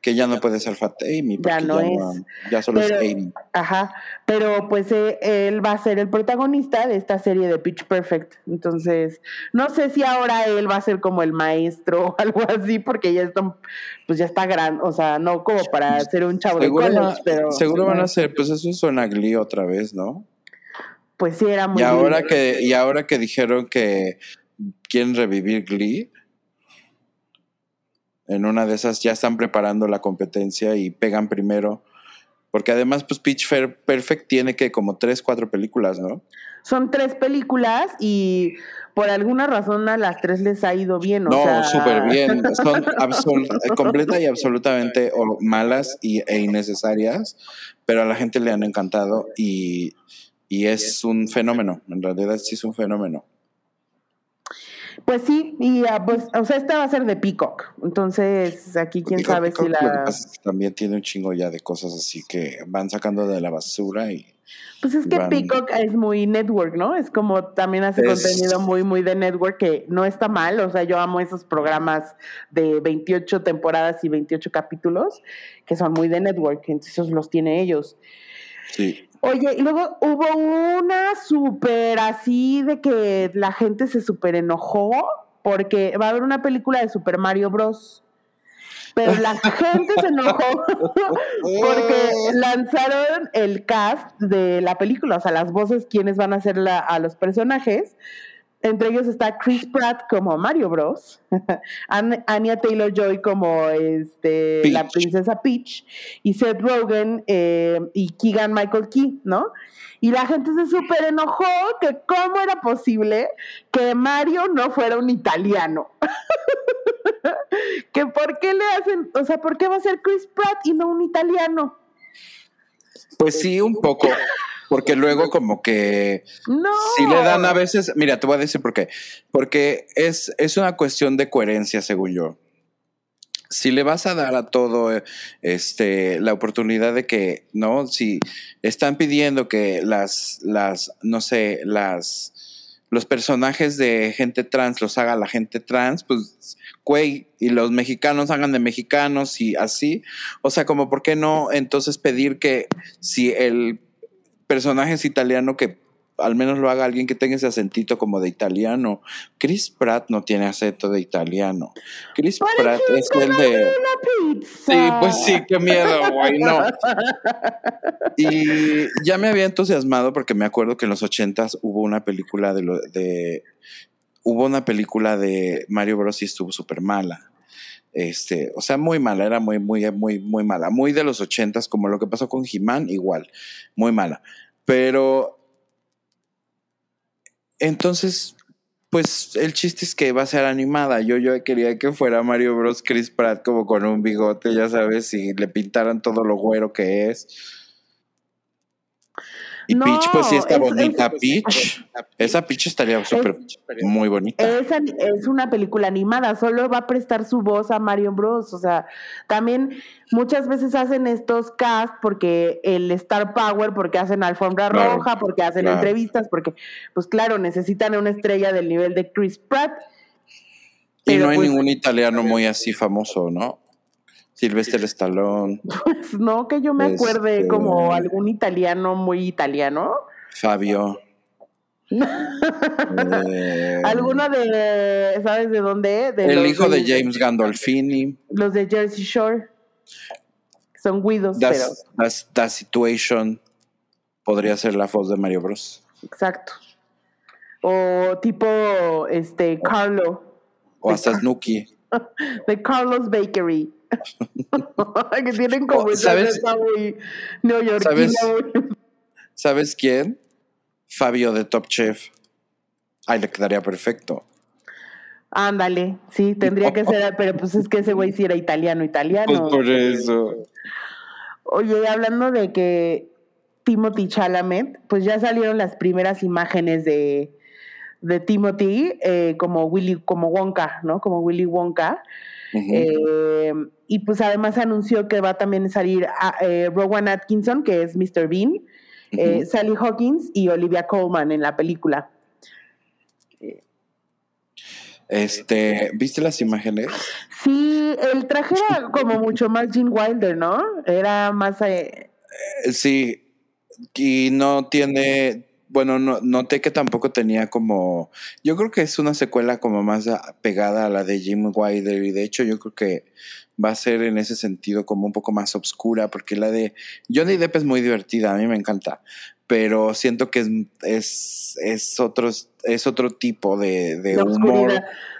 Que ya no puede ser Fat Amy. Ya no es. ya solo es Amy. Ajá, pero pues eh, él va a ser el protagonista de esta serie de Pitch Perfect. Entonces, no sé si ahora él va a ser como el maestro o algo así, porque ya está, pues ya está grande, o sea, no como para ser un chavo de college, pero... Seguro van a ser, pues eso suena Glee otra vez, ¿no? pues sí era muy... Y ahora, que, y ahora que dijeron que quieren revivir Glee, en una de esas ya están preparando la competencia y pegan primero. Porque además, pues Pitch Perfect tiene que como tres, cuatro películas, ¿no? Son tres películas y por alguna razón a las tres les ha ido bien. no, súper bien. Son completa y absolutamente malas y, e innecesarias, pero a la gente le han encantado y y es un fenómeno, en realidad sí es un fenómeno. Pues sí, y ah, pues, o sea, esta va a ser de Peacock. Entonces, aquí quién sabe si la. también tiene un chingo ya de cosas así que van sacando de la basura y. Pues es que Peacock es muy network, ¿no? Es como también hace contenido muy, muy de network que no está mal. O sea, yo amo esos programas de 28 temporadas y 28 capítulos que son muy de network. Entonces, los tiene ellos. Sí. Oye, y luego hubo una súper así de que la gente se súper enojó porque va a haber una película de Super Mario Bros. Pero la gente se enojó porque lanzaron el cast de la película, o sea, las voces, quienes van a ser a los personajes. Entre ellos está Chris Pratt como Mario Bros, Anya Taylor Joy como este, la princesa Peach y Seth Rogen eh, y Keegan Michael Key, ¿no? Y la gente se súper enojó que cómo era posible que Mario no fuera un italiano. que por qué le hacen, o sea, ¿por qué va a ser Chris Pratt y no un italiano? Pues sí, un poco. Porque luego como que no. si le dan a veces, mira, te voy a decir por qué. Porque es, es una cuestión de coherencia, según yo. Si le vas a dar a todo este la oportunidad de que, ¿no? Si están pidiendo que las, las, no sé, las los personajes de gente trans los haga la gente trans, pues, güey, y los mexicanos hagan de mexicanos y así. O sea, como, ¿por qué no entonces pedir que si el personaje es italiano que al menos lo haga alguien que tenga ese acentito como de italiano. Chris Pratt no tiene acento de italiano. Chris Pratt es el de. Sí, pues sí, qué miedo, güey, no. Y ya me había entusiasmado porque me acuerdo que en los ochentas hubo una película de, de hubo una película de Mario Bros y estuvo súper mala. Este, o sea, muy mala, era muy, muy, muy, muy mala. Muy de los ochentas, como lo que pasó con He-Man, igual, muy mala. Pero entonces, pues el chiste es que va a ser animada. Yo, yo quería que fuera Mario Bros. Chris Pratt como con un bigote, ya sabes, y le pintaran todo lo güero que es. Y Peach, pues sí está bonita. Peach, esa Peach estaría súper muy bonita. Es, es, una película animada, solo va a prestar su voz a Mario Bros. O sea, también muchas veces hacen estos cast porque el Star Power, porque hacen alfombra roja, porque hacen entrevistas, porque, pues claro, necesitan una estrella del nivel de Chris Pratt. Y no hay pues ningún italiano muy así famoso, ¿no? Silvestre Stallone. Pues no, que yo me acuerde este, como algún italiano muy italiano. Fabio. eh, Alguno de, ¿sabes de dónde? el hijo de, James Gandolfini. Los de Jersey Shore. Son guidos, pero. That Situation podría ser la voz de Mario Bros. Exacto. O tipo este Carlo. O hasta Snooki. De Carlos Bakery. que tienen como ¿Sabes? muy neoyorquina. ¿Sabes? ¿Sabes quién? Fabio de Top Chef. Ay, le quedaría perfecto. Ándale, sí, tendría que ser, pero pues es que ese güey sí era italiano, italiano. Pues por eso. Oye, hablando de que Timothy Chalamet, pues ya salieron las primeras imágenes de, de Timothy eh, como Willy, como Wonka, ¿no? Como Willy Wonka. Eh, y pues además anunció que va también a salir a, eh, Rowan Atkinson, que es Mr. Bean, Sally Hawkins y Olivia Colman en la película. Este, ¿viste las imágenes? Sí, el traje era como mucho más Gene Wilder, ¿no? Era más... Eh... Sí, y no tiene, bueno, no, noté que tampoco tenía como, yo creo que es una secuela como más pegada a la de Jim Wilder y de hecho yo creo que va a ser en ese sentido como un poco más oscura porque la de Johnny Depp es muy divertida, a mí me encanta, pero siento que es, es, es, otro, es otro tipo de, de, humor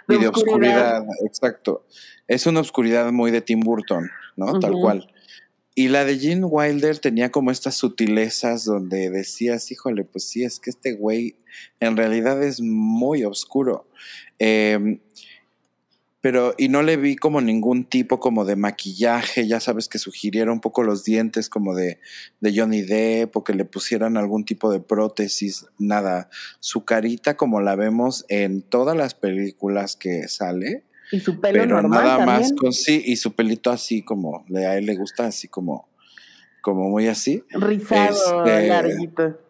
y de oscuridad. exacto. Es una oscuridad muy de Tim Burton, ¿no? Tal cual. Y la de Gene Wilder tenía como estas sutilezas donde decías, híjole, pues sí, es que este güey en realidad es muy oscuro. Eh, pero y no le vi como ningún tipo como de maquillaje, ya sabes que sugiriera un poco los dientes como de, de Johnny Depp o que le pusieran algún tipo de prótesis, nada, su carita como la vemos en todas las películas que sale. Y su pelo pero nada más con sí y su pelito así como a él le gusta así como como muy así. Rizado, este, larguito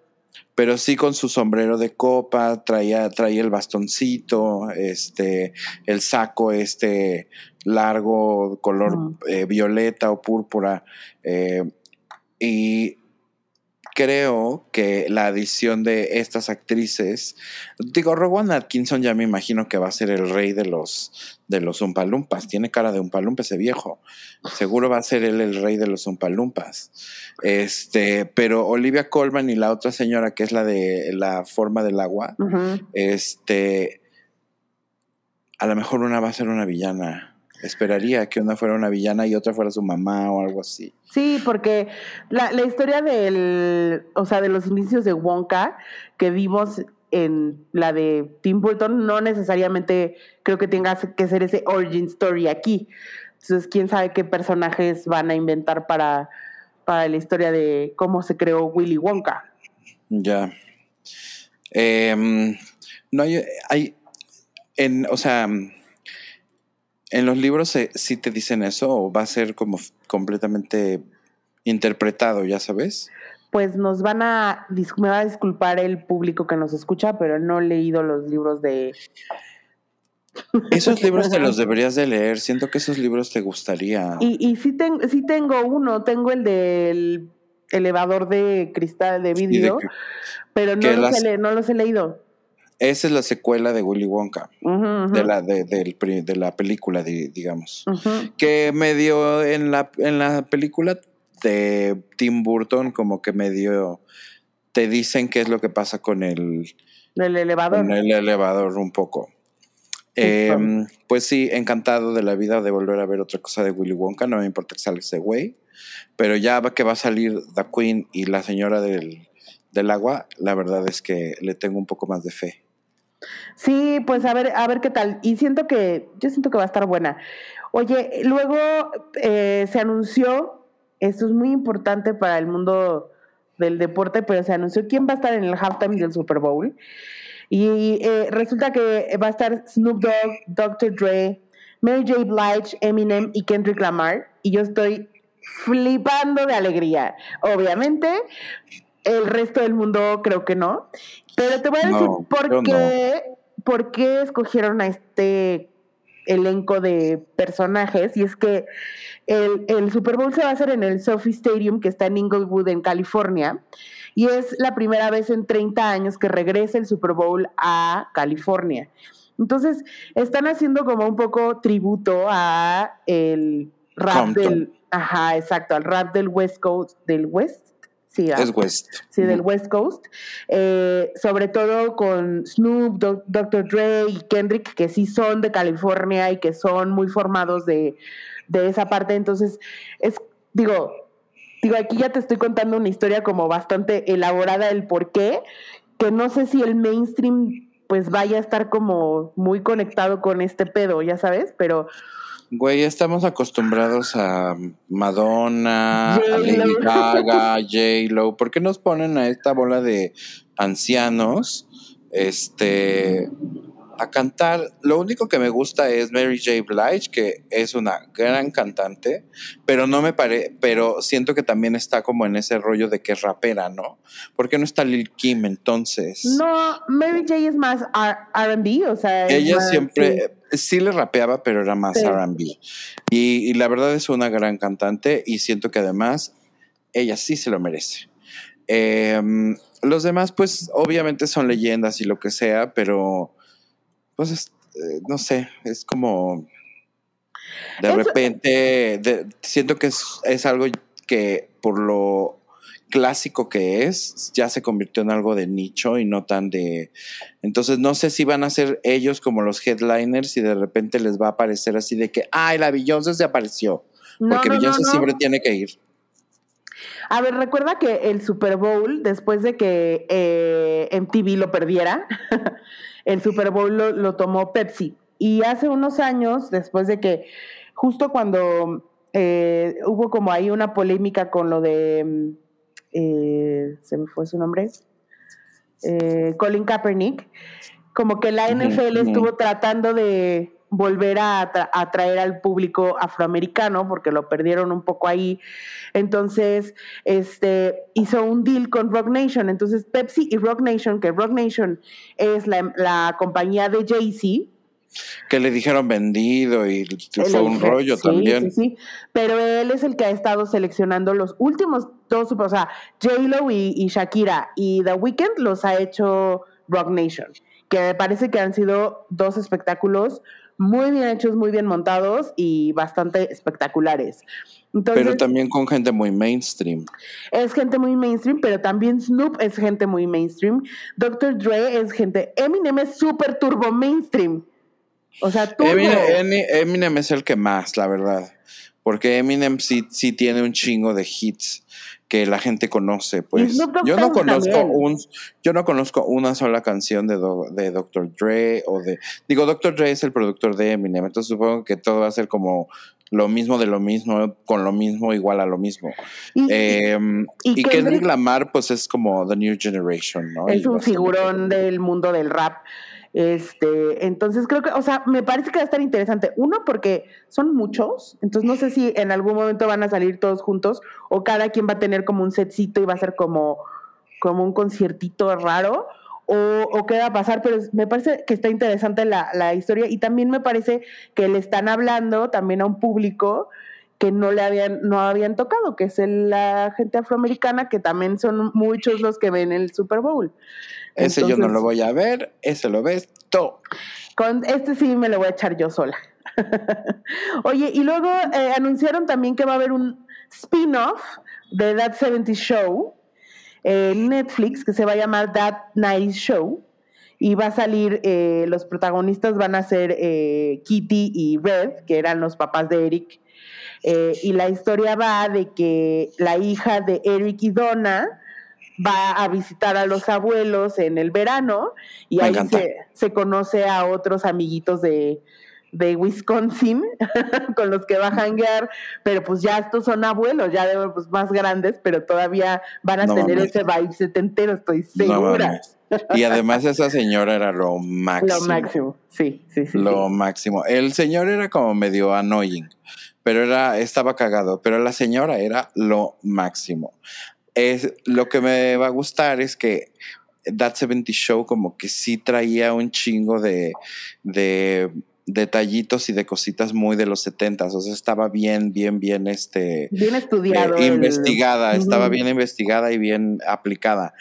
pero sí con su sombrero de copa, traía, traía el bastoncito, este, el saco este largo, color eh, violeta o púrpura. Eh, y creo que la adición de estas actrices, digo, Rowan Atkinson ya me imagino que va a ser el rey de los de los umpalumpas, tiene cara de umpalumpa ese viejo. Seguro va a ser él el rey de los umpalumpas. Este, pero Olivia Colman y la otra señora que es la de la forma del agua, este a lo mejor una va a ser una villana esperaría que una fuera una villana y otra fuera su mamá o algo así. Sí, porque la, la historia del, o sea, de los inicios de Wonka que vimos en la de Tim Burton no necesariamente creo que tenga que ser ese origin story aquí. Entonces, quién sabe qué personajes van a inventar para, para la historia de cómo se creó Willy Wonka. Ya. Em, no hay, hay en, o sea, ¿En los libros sí te dicen eso o va a ser como completamente interpretado, ya sabes? Pues nos van a, me va a disculpar el público que nos escucha, pero no he leído los libros de... Esos libros te los deberías de leer, siento que esos libros te gustaría. Y, y sí, sí tengo uno, tengo el del elevador de cristal de vidrio, pero no los, no los he leído. Esa es la secuela de Willy Wonka, De, la, de, la película, digamos. Que medio en la, en la película de Tim Burton, como que medio te dicen qué es lo que pasa con el, el elevador. Con el elevador un poco. Em, pues sí, encantado de la vida de volver a ver otra cosa de Willy Wonka. No me importa que salga ese güey. Pero ya que va a salir The Queen y la señora del, del agua, la verdad es que le tengo un poco más de fe. Sí, pues a ver, a ver qué tal. Y siento que, yo siento que va a estar buena. Oye, luego eh, se anunció, esto es muy importante para el mundo del deporte, pero se anunció quién va a estar en el halftime del Super Bowl. Y eh, resulta que va a estar Snoop Dogg, Dr. Dre, Mary J. Blige, Eminem y Kendrick Lamar. Y yo estoy flipando de alegría. Obviamente, el resto del mundo creo que no. Pero te voy a decir por, qué, por qué escogieron a este elenco de personajes. Y es que el, el, Super Bowl se va a hacer en el Sophie Stadium, que está en Inglewood, en California. Y es la primera vez en 30 años que regresa el Super Bowl a California. Entonces, están haciendo como un poco tributo a el rap del Ajá, exacto, al rap del West Coast, del West. Sí, es West. Sí, del West Coast. Eh, sobre todo con Snoop, Dr. Dre y Kendrick, que sí son de California y que son muy formados de, de esa parte. Entonces, es, digo, digo, aquí ya te estoy contando una historia como bastante elaborada del por qué, que no sé si el mainstream pues vaya a estar como muy conectado con este pedo, ya sabes, pero... Güey, estamos acostumbrados a Madonna, a Lady Gaga, J-Lo. ¿Por qué nos ponen a esta bola de ancianos? Este a cantar. Lo único que me gusta es Mary J. Blige, que es una gran cantante, pero no me pare, pero siento que también está como en ese rollo de que es rapera, ¿no? ¿Por qué no está Lil Kim entonces? No, Mary J. es más RB, o sea. Ella siempre sí. le rapeaba, pero era más RB. Y, y la verdad es una gran cantante y siento que además ella sí se lo merece. Em, los demás, pues obviamente son leyendas y lo que sea, pero pues eh, no sé, es como de repente siento que es, algo que por lo clásico que es, ya se convirtió en algo de nicho y no tan de... Entonces no sé si van a ser ellos como los headliners y de repente les va a aparecer así de que, ay, la Beyoncé se apareció. porque Beyoncé siempre tiene que ir. A ver, recuerda que el Super Bowl, después de que eh, MTV lo perdiera, el Super Bowl lo, tomó Pepsi. Y hace unos años, después de que, justo cuando eh, hubo como ahí una polémica con lo de, eh, se me fue su nombre, eh, Colin Kaepernick, como que la NFL estuvo tratando de volver a atraer al público afroamericano porque lo perdieron un poco ahí. Entonces, este hizo un deal con Rock Nation. Entonces, Pepsi y Rock Nation, que Rock Nation es la, compañía de Jay-Z, que le dijeron vendido y fue un rollo también. Sí, sí, pero él es el que ha estado seleccionando los últimos dos, o sea, J-Lo y, y, Shakira y The Weeknd los ha hecho Rock Nation, que me parece que han sido dos espectáculos muy bien hechos, muy bien montados y bastante espectaculares. pero también con gente muy mainstream. Es gente muy mainstream, pero también Snoop es gente muy mainstream. Dr. Dre es gente. Eminem es súper turbo mainstream. O sea, turbo. Eminem, es el que más, la verdad. Porque Eminem sí, sí tiene un chingo de hits que la gente conoce, pues. Yo no conozco un, yo no conozco una sola canción de, de Dr. Dre o de, digo, Dr. Dre es el productor de Eminem, entonces supongo que todo va a ser como lo mismo de lo mismo, con lo mismo, igual a lo mismo. Y, Kendrick, Lamar, pues es como The New Generation, ¿no? Es un figurón del mundo del rap. Este, entonces creo que, o sea, me parece que va a estar interesante. Uno, porque son muchos, entonces no sé si en algún momento van a salir todos juntos o cada quien va a tener como un setcito y va a ser como, como un conciertito raro. O, qué va a pasar, pero me parece que está interesante la, la historia y también me parece que le están hablando también a un público que no le habían, no habían tocado, que es la gente afroamericana, que también son muchos los que ven el Super Bowl. Ese yo no lo voy a ver, ese lo ves tú. Con este sí me lo voy a echar yo sola. Oye, y luego eh, anunciaron también que va a haber un spin-off de That 70 Show en Netflix que se va a llamar That Nice Show y va a salir, eh, los protagonistas van a ser eh, Kitty y Red, que eran los papás de Eric, y la historia va de que la hija de Eric y Donna va a visitar a los abuelos en el verano y ahí se, conoce a otros amiguitos de, Wisconsin con los que va a janguear, pero pues ya estos son abuelos, ya de, pues, más grandes, pero todavía van a tener ese vibe setentero, estoy segura. y además esa señora era lo máximo. Lo máximo, sí, sí, sí. Lo máximo. El señor era como medio annoying, pero era, estaba cagado, pero la señora era lo máximo es, lo que me va a gustar es que That 70 Show como que sí traía un chingo de, de detallitos y de cositas muy de los 70 o sea, estaba bien, bien, bien, este... Bien estudiado. Eh, investigada, estaba bien investigada y bien aplicada.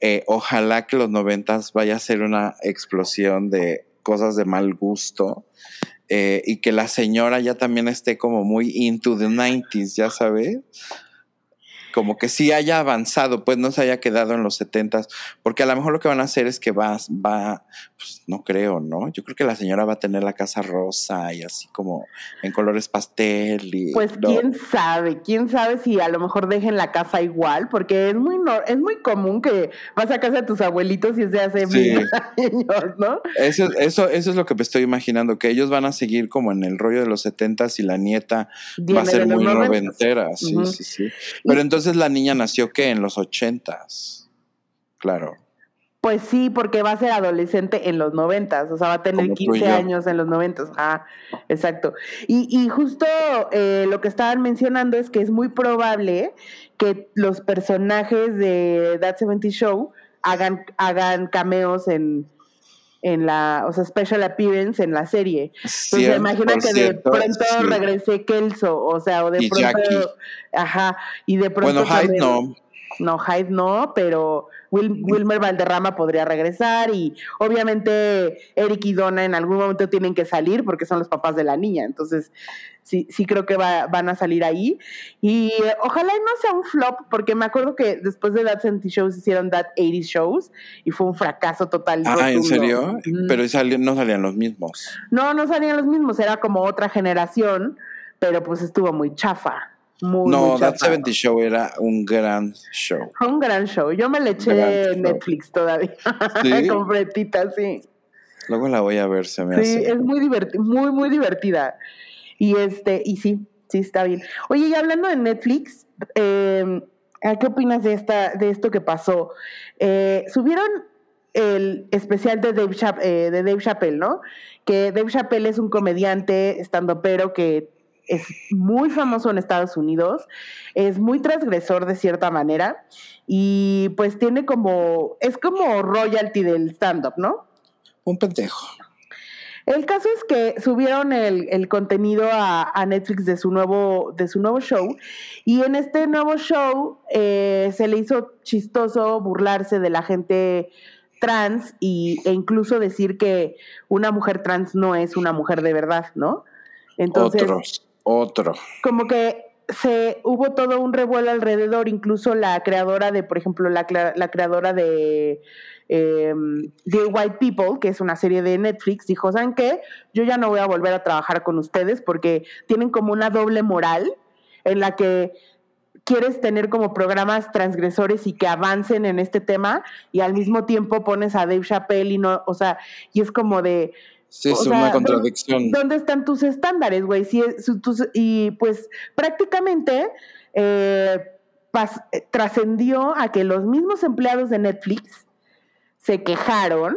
Eh, ojalá que los 90 vaya a ser una explosión de cosas de mal gusto eh, y que la señora ya también esté como muy into the 90s, ya sabes como que sí haya avanzado, pues no se haya quedado en los setentas, porque a lo mejor lo que van a hacer es que va, va, pues no creo, ¿no? Yo creo que la señora va a tener la casa rosa y así como en colores pastel y... Pues quién sabe, quién sabe si a lo mejor dejen la casa igual, porque es muy, es muy común que vas a casa de tus abuelitos y es de hace sí. años, ¿no? Eso, eso, eso es lo que me estoy imaginando, que ellos van a seguir como en el rollo de los setentas y la nieta va a ser muy noventera, sí, sí, sí. Pero entonces entonces la niña nació que en los ochentas. Claro. Pues sí, porque va a ser adolescente en los noventas, o sea, va a tener 15 años en los noventas. Ah, exacto. Y, y justo eh, lo que estaban mencionando es que es muy probable que los personajes de That 70 Show hagan, hagan cameos en, en la, o sea, special appearance en la serie. Entonces, imagina que de pronto regrese Kelso, o sea, o de pronto, ajá, y de pronto. Bueno, Hyde no. No, Hyde no, pero Wilmer Valderrama podría regresar y obviamente Eric y Donna en algún momento tienen que salir porque son los papás de la niña. Entonces, sí, sí creo que van a salir ahí. Y ojalá no sea un flop, porque me acuerdo que después de That 70 Shows hicieron That 80 Shows y fue un fracaso total. Ah, ¿en serio? Pero no salían los mismos. No, no salían los mismos, era como otra generación, pero pues estuvo muy chafa. Muy, no, That 70 Show era un gran show. Un gran show. Yo me le eché en Netflix todavía. ¿Sí? Completita, sí. Luego la voy a ver, se me hace. Sí, es muy divertida, muy, muy divertida. Y este, y sí, sí está bien. Oye, y hablando de Netflix, em, ¿qué opinas de esta, de esto que pasó? Eh, subieron el especial de Dave, eh, de Dave Chappelle, ¿no? Que Dave Chappelle es un comediante estando pero que es muy famoso en Estados Unidos, es muy transgresor de cierta manera y pues tiene como, es como royalty del stand-up, ¿no? Un pendejo. El caso es que subieron el, contenido a, Netflix de su nuevo, de su nuevo show, y en este nuevo show eh, se le hizo chistoso burlarse de la gente trans y, e incluso decir que una mujer trans no es una mujer de verdad, ¿no? Entonces, otro, otro. Como que se hubo todo un revuelo alrededor, incluso la creadora de, por ejemplo, la, la creadora de eh, The White People, que es una serie de Netflix, dijo, ¿saben qué? Yo ya no voy a volver a trabajar con ustedes porque tienen como una doble moral en la que quieres tener como programas transgresores y que avancen en este tema y al mismo tiempo pones a Dave Chappelle y no, o sea, y es como de... Sí, es una contradicción. ¿Dónde están tus estándares, güey? y pues prácticamente eh, trascendió a que los mismos empleados de Netflix se quejaron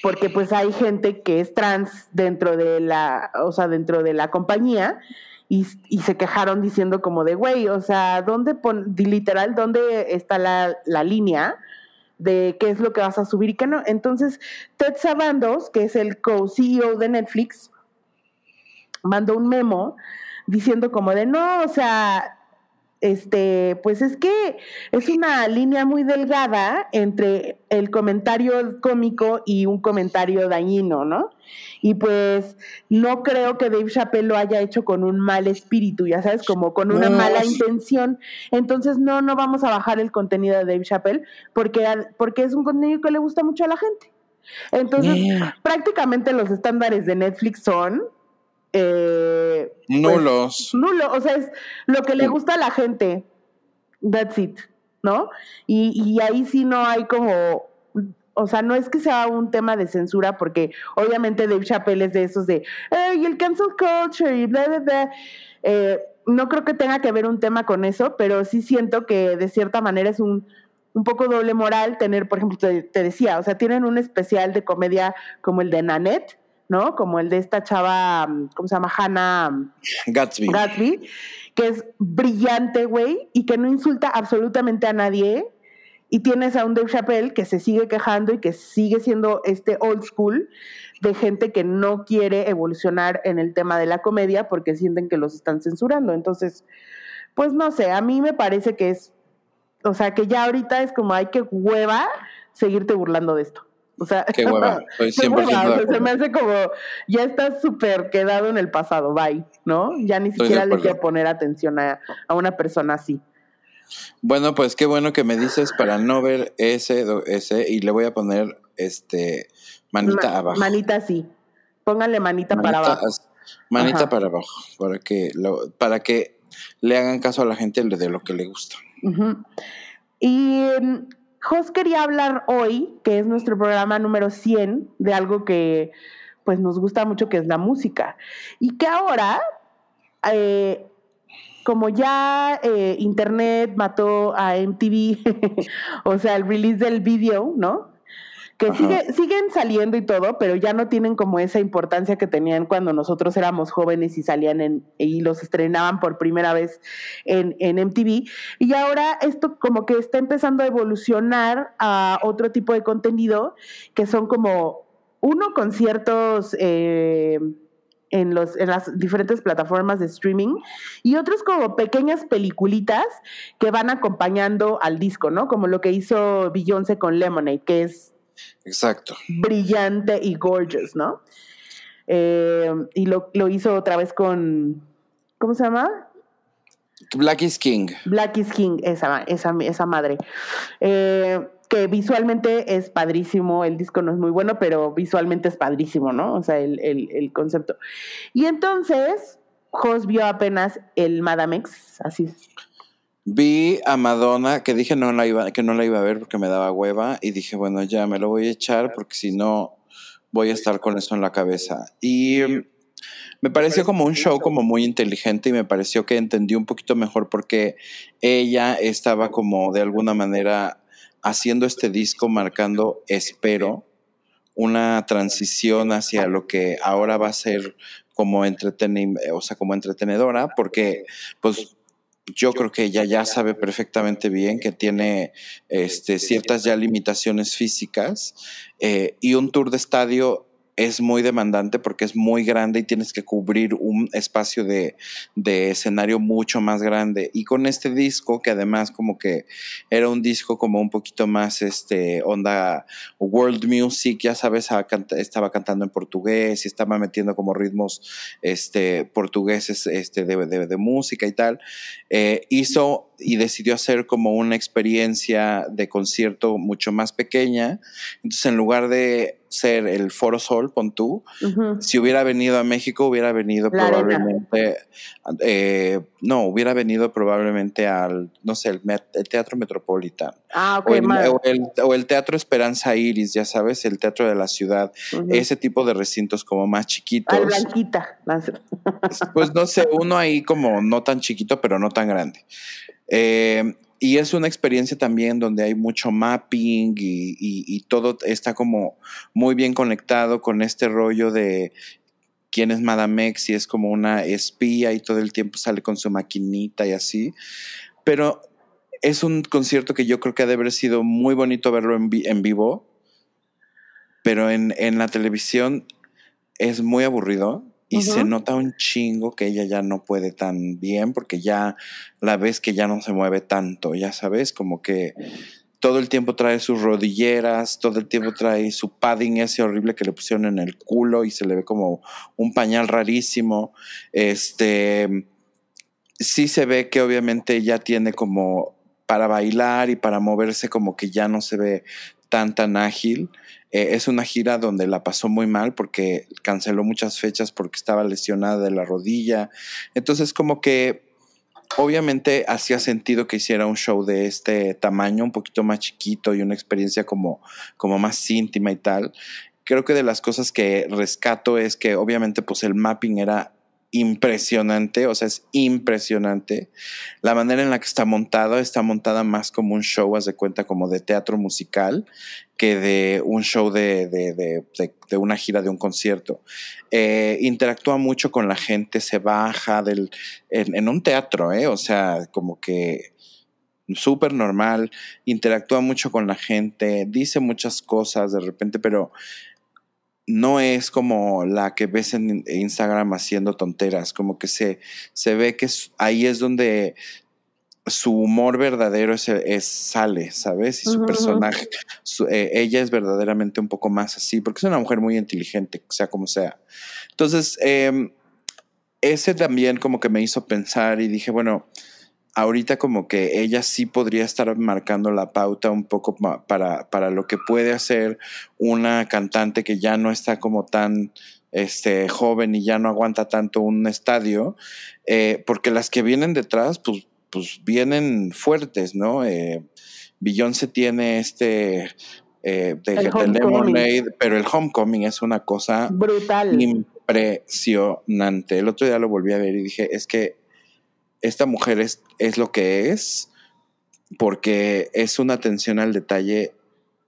porque pues hay gente que es trans dentro de la, o sea, dentro de la compañía y, se quejaron diciendo como de, güey, o sea, ¿dónde pon, literal, dónde está la, la, línea de qué es lo que vas a subir y qué no? Entonces, Ted Sabandos, que es el co-CEO de Netflix, mandó un memo diciendo como de, no, o sea, este, pues es que es una línea muy delgada entre el comentario cómico y un comentario dañino, ¿no? Y pues no creo que Dave Chappelle lo haya hecho con un mal espíritu, ya sabes, como con una mala intención. Entonces, no, no vamos a bajar el contenido de Dave Chappelle porque, porque es un contenido que le gusta mucho a la gente. Entonces, prácticamente los estándares de Netflix son eh, pues, nulos. nulo, o sea, es lo que le gusta a la gente. That's it, ¿no? Y, y ahí sí no hay como o sea, no es que sea un tema de censura, porque obviamente Dave Chappelle es de esos de, y el cancel culture y bla, bla, bla. Eh, no creo que tenga que ver un tema con eso, pero sí siento que de cierta manera es un, un poco doble moral tener, por ejemplo, te, te, decía, o sea, tienen un especial de comedia como el de Nanette, ¿no? Como el de esta chava, ¿cómo se llama? Hannah Gatsby. Gatsby, que es brillante, güey, y que no insulta absolutamente a nadie. Y tienes a un Dave Chappelle que se sigue quejando y que sigue siendo este old school de gente que no quiere evolucionar en el tema de la comedia porque sienten que los están censurando. Entonces, pues no sé, a mí me parece que es, o sea, que ya ahorita es como hay que hueva seguirte burlando de esto. O sea, Qué hueva, estoy 100% se me hace como, ya estás súper quedado en el pasado, bye, ¿no? Ya ni siquiera le quiero poner atención a, una persona así. Bueno, pues qué bueno que me dices para no ver ese, ese y le voy a poner este manita abajo. Manita sí. Pónganle manita, para abajo. Manita para abajo, para que, lo, para que le hagan caso a la gente de lo que le gusta. Y Jos quería hablar hoy, que es nuestro programa número 100, de algo que pues nos gusta mucho, que es la música. Y que ahora, eh, como ya eh, Internet mató a MTV, o sea, el release del video, ¿no? Que sigue, siguen saliendo y todo, pero ya no tienen como esa importancia que tenían cuando nosotros éramos jóvenes y salían en, y los estrenaban por primera vez en, en MTV. Y ahora esto como que está empezando a evolucionar a otro tipo de contenido que son como uno conciertos eh, en, los, en las diferentes plataformas de streaming y otros como pequeñas peliculitas que van acompañando al disco, ¿no? Como lo que hizo Beyoncé con Lemonade, que es Exacto. Brillante y gorgeous, ¿no? Eh, y lo, hizo otra vez con. ¿Cómo se llama? Black is King. Black is King, esa, esa, esa madre. Eh, que visualmente es padrísimo, el disco no es muy bueno, pero visualmente es padrísimo, ¿no? O sea, el, el concepto. Y entonces, Jos vio apenas el Madame X, así Vi a Madonna, que dije no la iba, que no la iba a ver porque me daba hueva, y dije, bueno, ya me lo voy a echar porque si no voy a estar con eso en la cabeza. Y me pareció como un show como muy inteligente y me pareció que entendí un poquito mejor porque ella estaba como de alguna manera haciendo este disco marcando, espero, una transición hacia lo que ahora va a ser como o sea, como entretenedora, porque pues yo creo que ella ya sabe perfectamente bien que tiene este, ciertas ya limitaciones físicas eh, y un tour de estadio es muy demandante porque es muy grande y tienes que cubrir un espacio de, escenario mucho más grande. Y con este disco, que además como que era un disco como un poquito más este onda world music, ya sabes, estaba cantando en portugués y estaba metiendo como ritmos este, portugueses este, de, música y tal, eh, hizo y decidió hacer como una experiencia de concierto mucho más pequeña. Entonces, en lugar de ser el Foro Sol, pon tú. Si hubiera venido a México, hubiera venido probablemente, eh, no, hubiera venido probablemente al, no sé, el, Teatro Metropolitan. Ah, o, el, Teatro Esperanza Iris, ya sabes, el Teatro de la Ciudad. Ese tipo de recintos como más chiquitos. Al Blanquita. pues no sé, uno ahí como no tan chiquito, pero no tan grande. Eh, y es una experiencia también donde hay mucho mapping y, todo está como muy bien conectado con este rollo de quién es Madame X y es como una espía y todo el tiempo sale con su maquinita y así. Pero es un concierto que yo creo que ha de haber sido muy bonito verlo en, en vivo, pero en, en la televisión es muy aburrido y se nota un chingo que ella ya no puede tan bien porque ya la ves que ya no se mueve tanto, ya sabes, como que todo el tiempo trae sus rodilleras, todo el tiempo trae su padding ese horrible que le pusieron en el culo y se le ve como un pañal rarísimo. Este sí se ve que obviamente ya tiene como para bailar y para moverse como que ya no se ve tan tan ágil. Eh, es una gira donde la pasó muy mal porque canceló muchas fechas porque estaba lesionada de la rodilla. Entonces como que obviamente hacía sentido que hiciera un show de este tamaño, un poquito más chiquito y una experiencia como, como más íntima y tal. Creo que de las cosas que rescato es que obviamente pues el mapping era impresionante, o sea, es impresionante. La manera en la que está montado, está montada más como un show, haz de cuenta, como de teatro musical, que de un show de, de, una gira, de un concierto. Eh, interactúa mucho con la gente, se baja del, en, un teatro, ¿eh? o sea, como que súper normal, interactúa mucho con la gente, dice muchas cosas de repente, pero no es como la que ves en Instagram haciendo tonteras, como que se, se ve que ahí es donde su humor verdadero es, es, sale, ¿sabes? Y su personaje, eh, ella es verdaderamente un poco más así, porque es una mujer muy inteligente, sea como sea. Entonces, em, ese también como que me hizo pensar y dije, bueno, ahorita como que ella sí podría estar marcando la pauta un poco para, para lo que puede hacer una cantante que ya no está como tan este, joven y ya no aguanta tanto un estadio, eh, porque las que vienen detrás, pues, pues vienen fuertes, ¿no? Eh, Beyoncé tiene este eh, de, Lemonade, pero el Homecoming es una cosa brutal, impresionante. El otro día lo volví a ver y dije, es que esta mujer es, es lo que es porque es una atención al detalle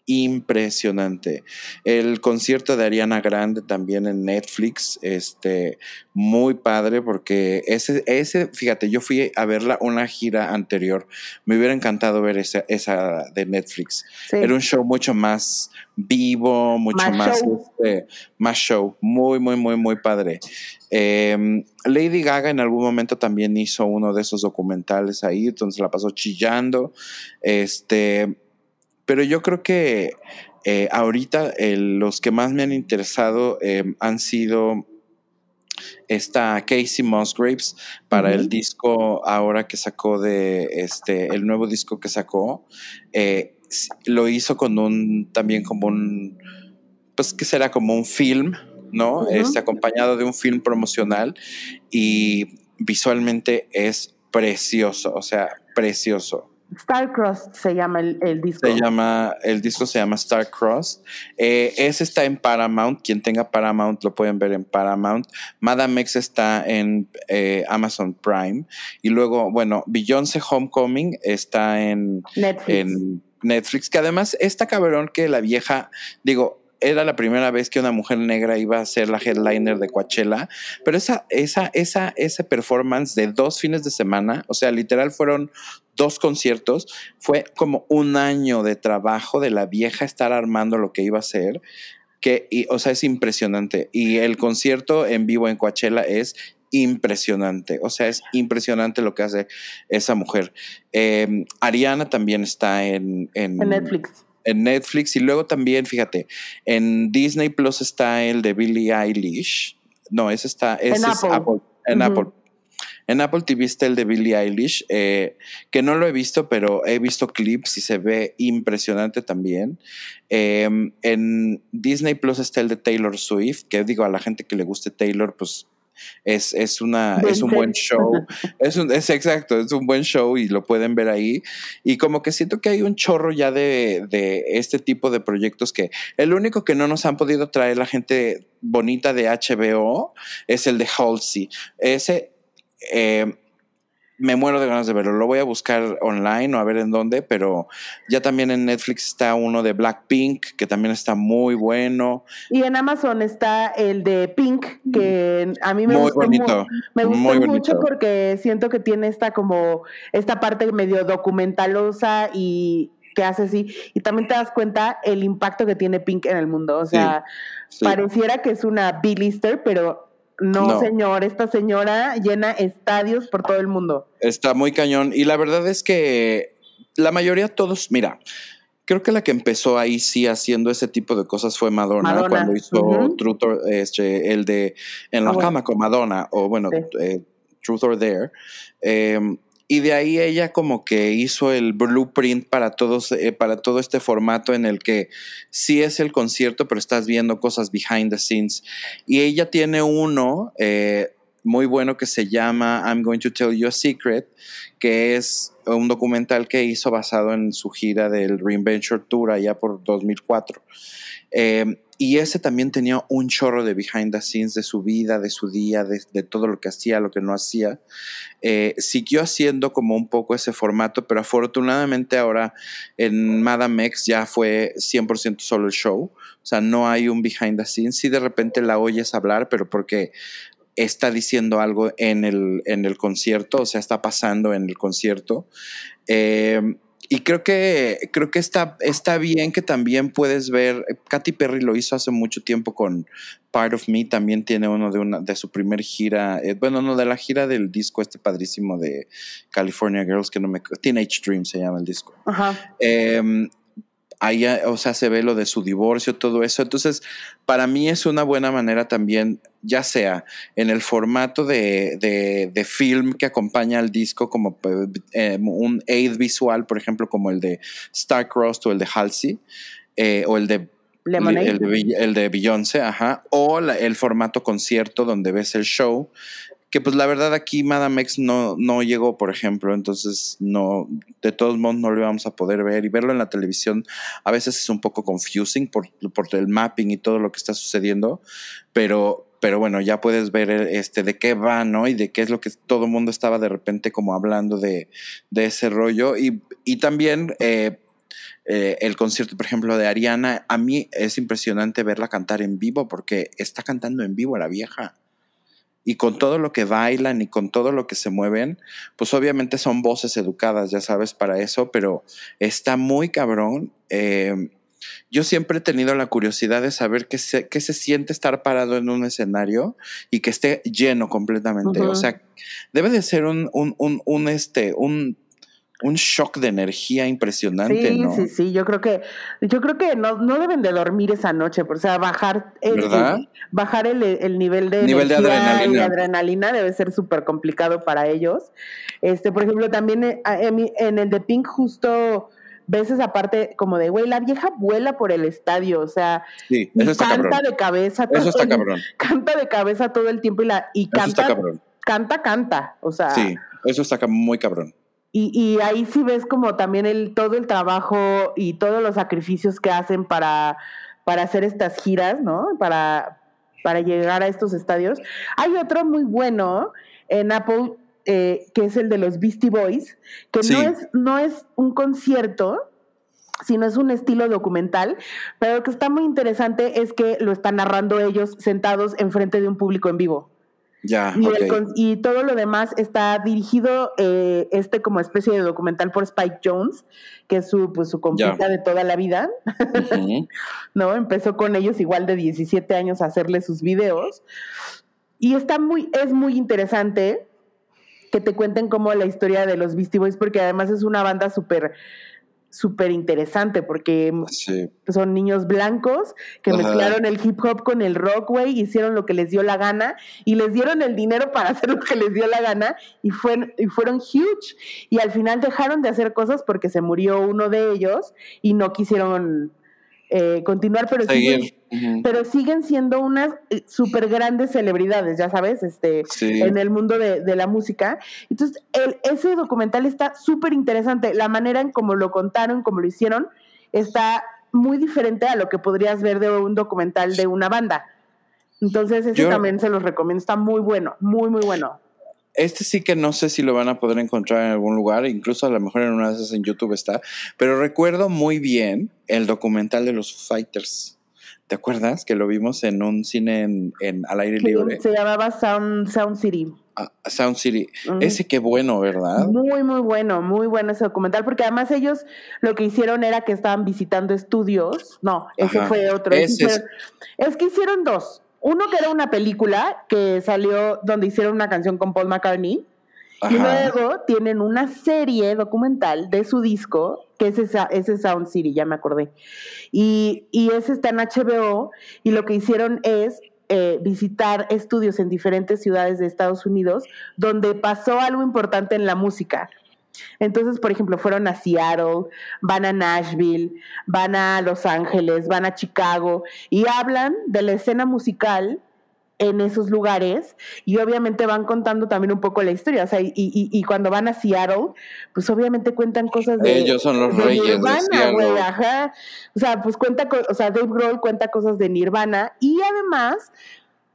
impresionante. El concierto de Ariana Grande también en Netflix, este, muy padre porque ese, ese, fíjate, yo fui a verla una gira anterior, me hubiera encantado ver esa, esa de Netflix. Era un show mucho más vivo, mucho más, show. Este, más show, muy, muy, muy, muy padre. Em, Lady Gaga en algún momento también hizo uno de esos documentales ahí, entonces la pasó chillando. Este, pero yo creo que eh, ahorita los que más me han interesado em, han sido esta Casey Musgraves para el disco ahora que sacó de este el nuevo disco que sacó. Eh, lo hizo con un también como un pues que será como un film no este acompañado de un film promocional y visualmente es precioso o sea precioso Starcross se llama el, disco. Se llama, el disco se llama Starcross. Eh, ese está en Paramount. Quien tenga Paramount lo pueden ver en Paramount. Madame X está en eh, Amazon Prime. Y luego, bueno, Beyoncé Homecoming está en Netflix. en Netflix. Que además, está cabrón que la vieja, digo, era la primera vez que una mujer negra iba a ser la headliner de Coachella, pero esa, esa, esa, ese performance de dos fines de semana, o sea, literal fueron dos conciertos, fue como un año de trabajo de la vieja estar armando lo que iba a ser, que, o sea, es impresionante. Y el concierto en vivo en Coachella es impresionante. O sea, es impresionante lo que hace esa mujer. Em, Ariana también está en, en, Netflix. En Netflix. Y luego también, fíjate, en Disney Plus está el de Billie Eilish. No, ese está. en Apple. En Apple. En Apple TV está el de Billie Eilish, eh, que no lo he visto, pero he visto clips y se ve impresionante también. Em, en Disney Plus está el de Taylor Swift, que digo a la gente que le guste Taylor, pues es, es, una, es un buen show. Es, un, es exacto, es un buen show y lo pueden ver ahí. Y como que siento que hay un chorro ya de, de, este tipo de proyectos que el único que no nos han podido traer la gente bonita de HBO es el de Halsey. Ese eh, me muero de ganas de verlo. Lo voy a buscar online o a ver en dónde, pero ya también en Netflix está uno de Blackpink, que también está muy bueno. Y en Amazon está el de Pink, que a mí me muy bonito, me gustó mucho porque siento que tiene esta como esta parte medio documentalosa y que hace así. Y también te das cuenta el impacto que tiene Pink en el mundo. O sea, pareciera que es una B-lister, pero no, señor, esta señora llena estadios por todo el mundo. Está muy cañón. Y la verdad es que la mayoría todos, mira, creo que la que empezó ahí sí haciendo ese tipo de cosas fue Madonna, cuando hizo Truth or, este, el de En la ah, cama con Madonna, o bueno, eh, Truth or Dare. Em, y de ahí ella como que hizo el blueprint para, todos, eh, para todo este formato en el que sí es el concierto, pero estás viendo cosas behind the scenes. Y ella tiene uno eh, muy bueno que se llama I'm Going to Tell You a Secret, que es un documental que hizo basado en su gira del Reinventure Tour allá por 2004. Eh, y ese también tenía un chorro de behind the scenes de su vida, de su día, de, todo lo que hacía, lo que no hacía. Eh, siguió haciendo como un poco ese formato, pero afortunadamente ahora en Madame X ya fue 100% solo el show. O sea, no hay un behind the scenes. Sí, de repente la oyes hablar, pero porque está diciendo algo en el, en el concierto, o sea, está pasando en el concierto. Eh, y creo que, creo que está, está bien que también puedes ver, Katy Perry lo hizo hace mucho tiempo con Part of Me, también tiene uno de, una, de su primer gira, eh, bueno, no, de la gira del disco este padrísimo de California Girls, que no me... Teenage Dream se llama el disco. Ajá. Em, ahí, o sea, se ve lo de su divorcio, todo eso. Entonces, para mí es una buena manera también, ya sea en el formato de, de, film que acompaña al disco, como eh, un aid visual, por ejemplo, como el de Starcrossed o el de Halsey, eh, o el de el de, el de Beyoncé, ajá, o el formato concierto donde ves el show que pues la verdad aquí Madame X no, no llegó, por ejemplo, entonces no, de todos modos no lo íbamos a poder ver y verlo en la televisión a veces es un poco confusing por, por el mapping y todo lo que está sucediendo, pero, pero bueno, ya puedes ver este de qué va, ¿no? Y de qué es lo que todo el mundo estaba de repente como hablando de, de ese rollo y, y también... Eh, eh, el concierto, por ejemplo, de Ariana, a mí es impresionante verla cantar en vivo porque está cantando en vivo la vieja y con todo lo que bailan y con todo lo que se mueven, pues obviamente son voces educadas, ya sabes, para eso, pero está muy cabrón. Eh, yo siempre he tenido la curiosidad de saber qué se, qué se siente estar parado en un escenario y que esté lleno completamente. O sea, debe de ser un, un, un, un este, un un shock de energía impresionante, sí, ¿no? Sí, sí, yo creo que, yo creo que no, no deben de dormir esa noche, o sea, bajar el, bajar el, nivel de nivel de adrenalina. adrenalina debe ser súper complicado para ellos. Este, por ejemplo, también eh, en el de Pink justo ves esa parte como de, güey, la vieja vuela por el estadio, o sea, sí, eso está canta de cabeza. Todo, eso está cabrón. Canta de cabeza todo el tiempo y la y canta, canta, canta, o sea. Sí, eso está muy cabrón. Y, y, ahí sí ves como también el, todo el trabajo y todos los sacrificios que hacen para, para hacer estas giras, ¿no? Para, para llegar a estos estadios. Hay otro muy bueno en Apple, eh, que es el de los Beastie Boys, que no, es, no es un concierto, sino es un estilo documental, pero lo que está muy interesante es que lo están narrando ellos sentados enfrente de un público en vivo y, todo lo demás está dirigido, eh, este como especie de documental por Spike Jones, que es su, pues, su de toda la vida. ¿No? Empezó con ellos igual de 17 años a hacerle sus videos. Y está muy, es muy interesante que te cuenten como la historia de los Beastie Boys, porque además es una banda súper súper interesante porque son niños blancos que mezclaron el hip hop con el rock, güey, hicieron lo que les dio la gana y les dieron el dinero para hacer lo que les dio la gana y, fue, y fueron huge. Y al final dejaron de hacer cosas porque se murió uno de ellos y no quisieron eh, continuar, pero siguen, pero siguen siendo unas eh, súper grandes celebridades, ya sabes, este, en el mundo de, la música. Entonces, el, ese documental está súper interesante. La manera en cómo lo contaron, cómo lo hicieron, está muy diferente a lo que podrías ver de un documental de una banda. Entonces, ese también se los recomiendo. Está muy bueno, muy, muy bueno. Este sí que no sé si lo van a poder encontrar en algún lugar, incluso a lo mejor en una de esas en YouTube está, pero recuerdo muy bien el documental de los Fighters. ¿Te acuerdas que lo vimos en un cine en, al aire libre? Se llamaba Sound, Sound City. Ah, Sound City. Ese qué bueno, ¿verdad? Muy, muy bueno, muy bueno ese documental, porque además ellos lo que hicieron era que estaban visitando estudios. No, ese fue otro. es que hicieron dos. Uno que era una película que salió donde hicieron una canción con Paul McCartney. Y luego tienen una serie documental de su disco, que es esa, ese Sound City, ya me acordé. Y, y ese está en HBO. Y lo que hicieron es eh, visitar estudios en diferentes ciudades de Estados Unidos donde pasó algo importante en la música. Entonces, por ejemplo, fueron a Seattle, van a Nashville, van a Los Ángeles, van a Chicago y hablan de la escena musical en esos lugares y obviamente van contando también un poco la historia, o sea, y, y, cuando van a Seattle, pues obviamente cuentan cosas de... Ellos son los reyes Nirvana, güey, ajá. O sea, pues cuenta, o sea, Dave Grohl cuenta cosas de Nirvana y además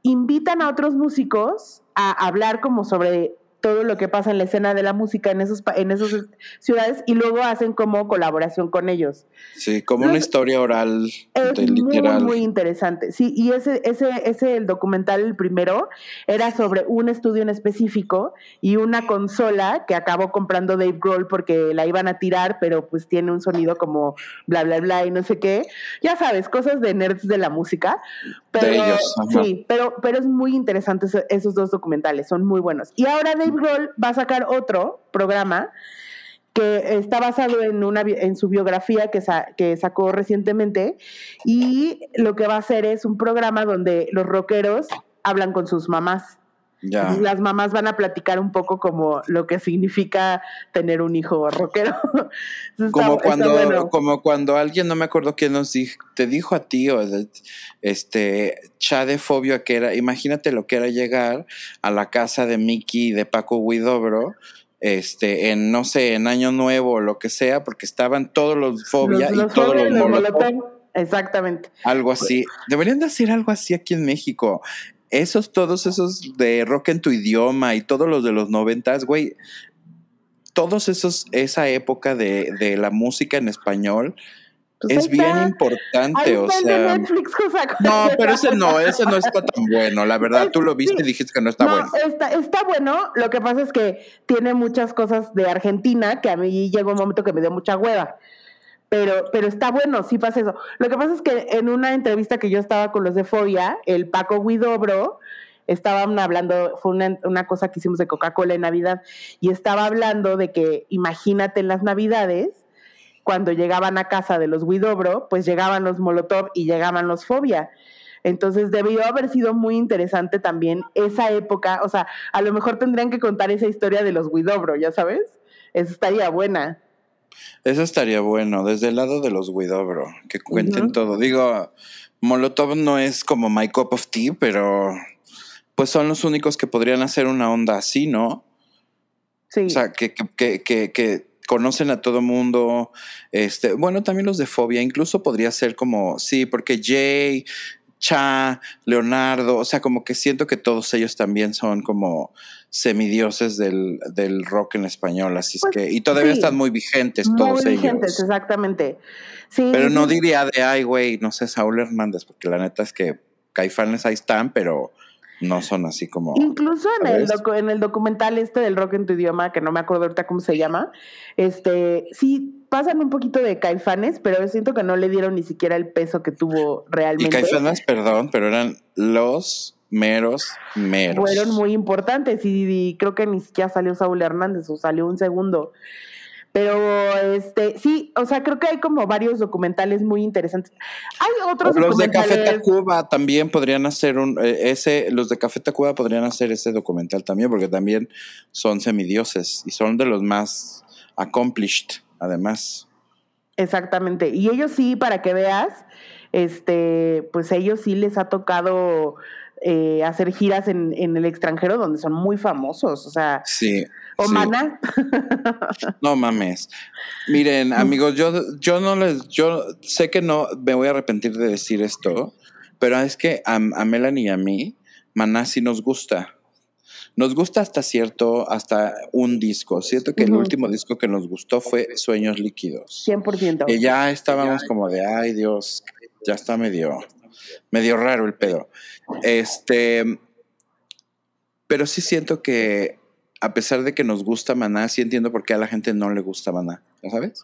invitan a otros músicos a hablar como sobre todo lo que pasa en la escena de la música en esos en esas ciudades y luego hacen como colaboración con ellos. Sí, como una historia oral es literal. Muy, muy interesante. Sí, y ese ese ese el documental el primero era sobre un estudio en específico y una consola que acabó comprando Dave Grohl porque la iban a tirar, pero pues tiene un sonido como bla bla bla y no sé qué. Ya sabes, cosas de nerds de la música. Pero, de ellos, sí, pero pero es muy interesante esos dos documentales, son muy buenos. Y ahora Dave Va a sacar otro programa que está basado en, una, en su biografía que, que sacó recientemente y lo que va a hacer es un programa donde los rockeros hablan con sus mamás. Ya. Las mamás van a platicar un poco como lo que significa tener un hijo rockero. como, cuando, como cuando alguien, no me acuerdo quién nos dijo, te dijo a ti, o este, de Fobio, que era, imagínate lo que era llegar a la casa de Mickey y de Paco Guidobro, este, en, no sé, en Año Nuevo o lo que sea, porque estaban todos los Fobia y todos los, los Exactamente. Algo así. Deberían de hacer algo así aquí en México esos, todos esos de rock en tu idioma y todos los de los noventas, güey, todos esos, esa época de, de la música en español, pues es bien importante, o sea. no, pero ese no, ese no está tan bueno, la verdad. Tú lo viste y dijiste que no está bueno. Está, está bueno, lo que pasa es que tiene muchas cosas de Argentina que a mí llegó un momento que me dio mucha hueva pero, pero está bueno, sí pasa eso. Lo que pasa es que en una entrevista que yo estaba con los de Fobia, el Paco Guidobro, estaban hablando, fue una, una cosa que hicimos de Coca-Cola en Navidad, y estaba hablando de que imagínate en las Navidades, cuando llegaban a casa de los Guidobro, pues llegaban los Molotov y llegaban los Fobia. Entonces debió haber sido muy interesante también esa época, o sea, a lo mejor tendrían que contar esa historia de los Guidobro, ya sabes, eso estaría buena. Eso estaría bueno, desde el lado de los Widobro, que cuenten todo. Digo, Molotov no es como My Cup of Tea, pero pues son los únicos que podrían hacer una onda así, ¿no? Sí. O sea, que, que, que, que conocen a todo mundo. Este, bueno, también los de Fobia, incluso podría ser como, sí, porque Jay, Cha, Leonardo, o sea, como que siento que todos ellos también son como semidioses del, del rock en español, así es pues que, y todavía están muy vigentes todos ellos. Muy vigentes, exactamente. Sí, pero no diría de, ay, güey, no sé, Saúl Hernández, porque la neta es que Caifanes ahí están, pero no son así como. Incluso en el, en el documental este del rock en tu idioma, que no me acuerdo ahorita cómo se llama, este, sí pasan un poquito de caifanes, pero siento que no le dieron ni siquiera el peso que tuvo realmente. Y caifanes, perdón, pero eran los meros, meros. Fueron muy importantes y, creo que ni siquiera salió Saúl Hernández o salió un segundo. Pero este, sí, o sea, creo que hay como varios documentales muy interesantes. Hay otros los de Café Tacuba también podrían hacer un eh, ese los de Café Tacuba podrían hacer ese documental también porque también son semidioses y son de los más accomplished además. Exactamente. Y ellos sí, para que veas, este, pues ellos sí les ha tocado eh, hacer giras en, en, el extranjero donde son muy famosos, o sea. Sí. O Mana. no mames. Miren, amigos, yo, yo no les, yo sé que no me voy a arrepentir de decir esto, pero es que a, a Melanie y a mí, Maná sí nos gusta. Nos gusta hasta cierto, hasta un disco. Siento que el último disco que nos gustó fue Sueños Líquidos. 100%. Que ya estábamos como de, ay Dios, ya está medio medio raro el pedo. Este, pero sí siento que a pesar de que nos gusta Maná, sí entiendo por qué a la gente no le gusta Maná, ¿ya sabes?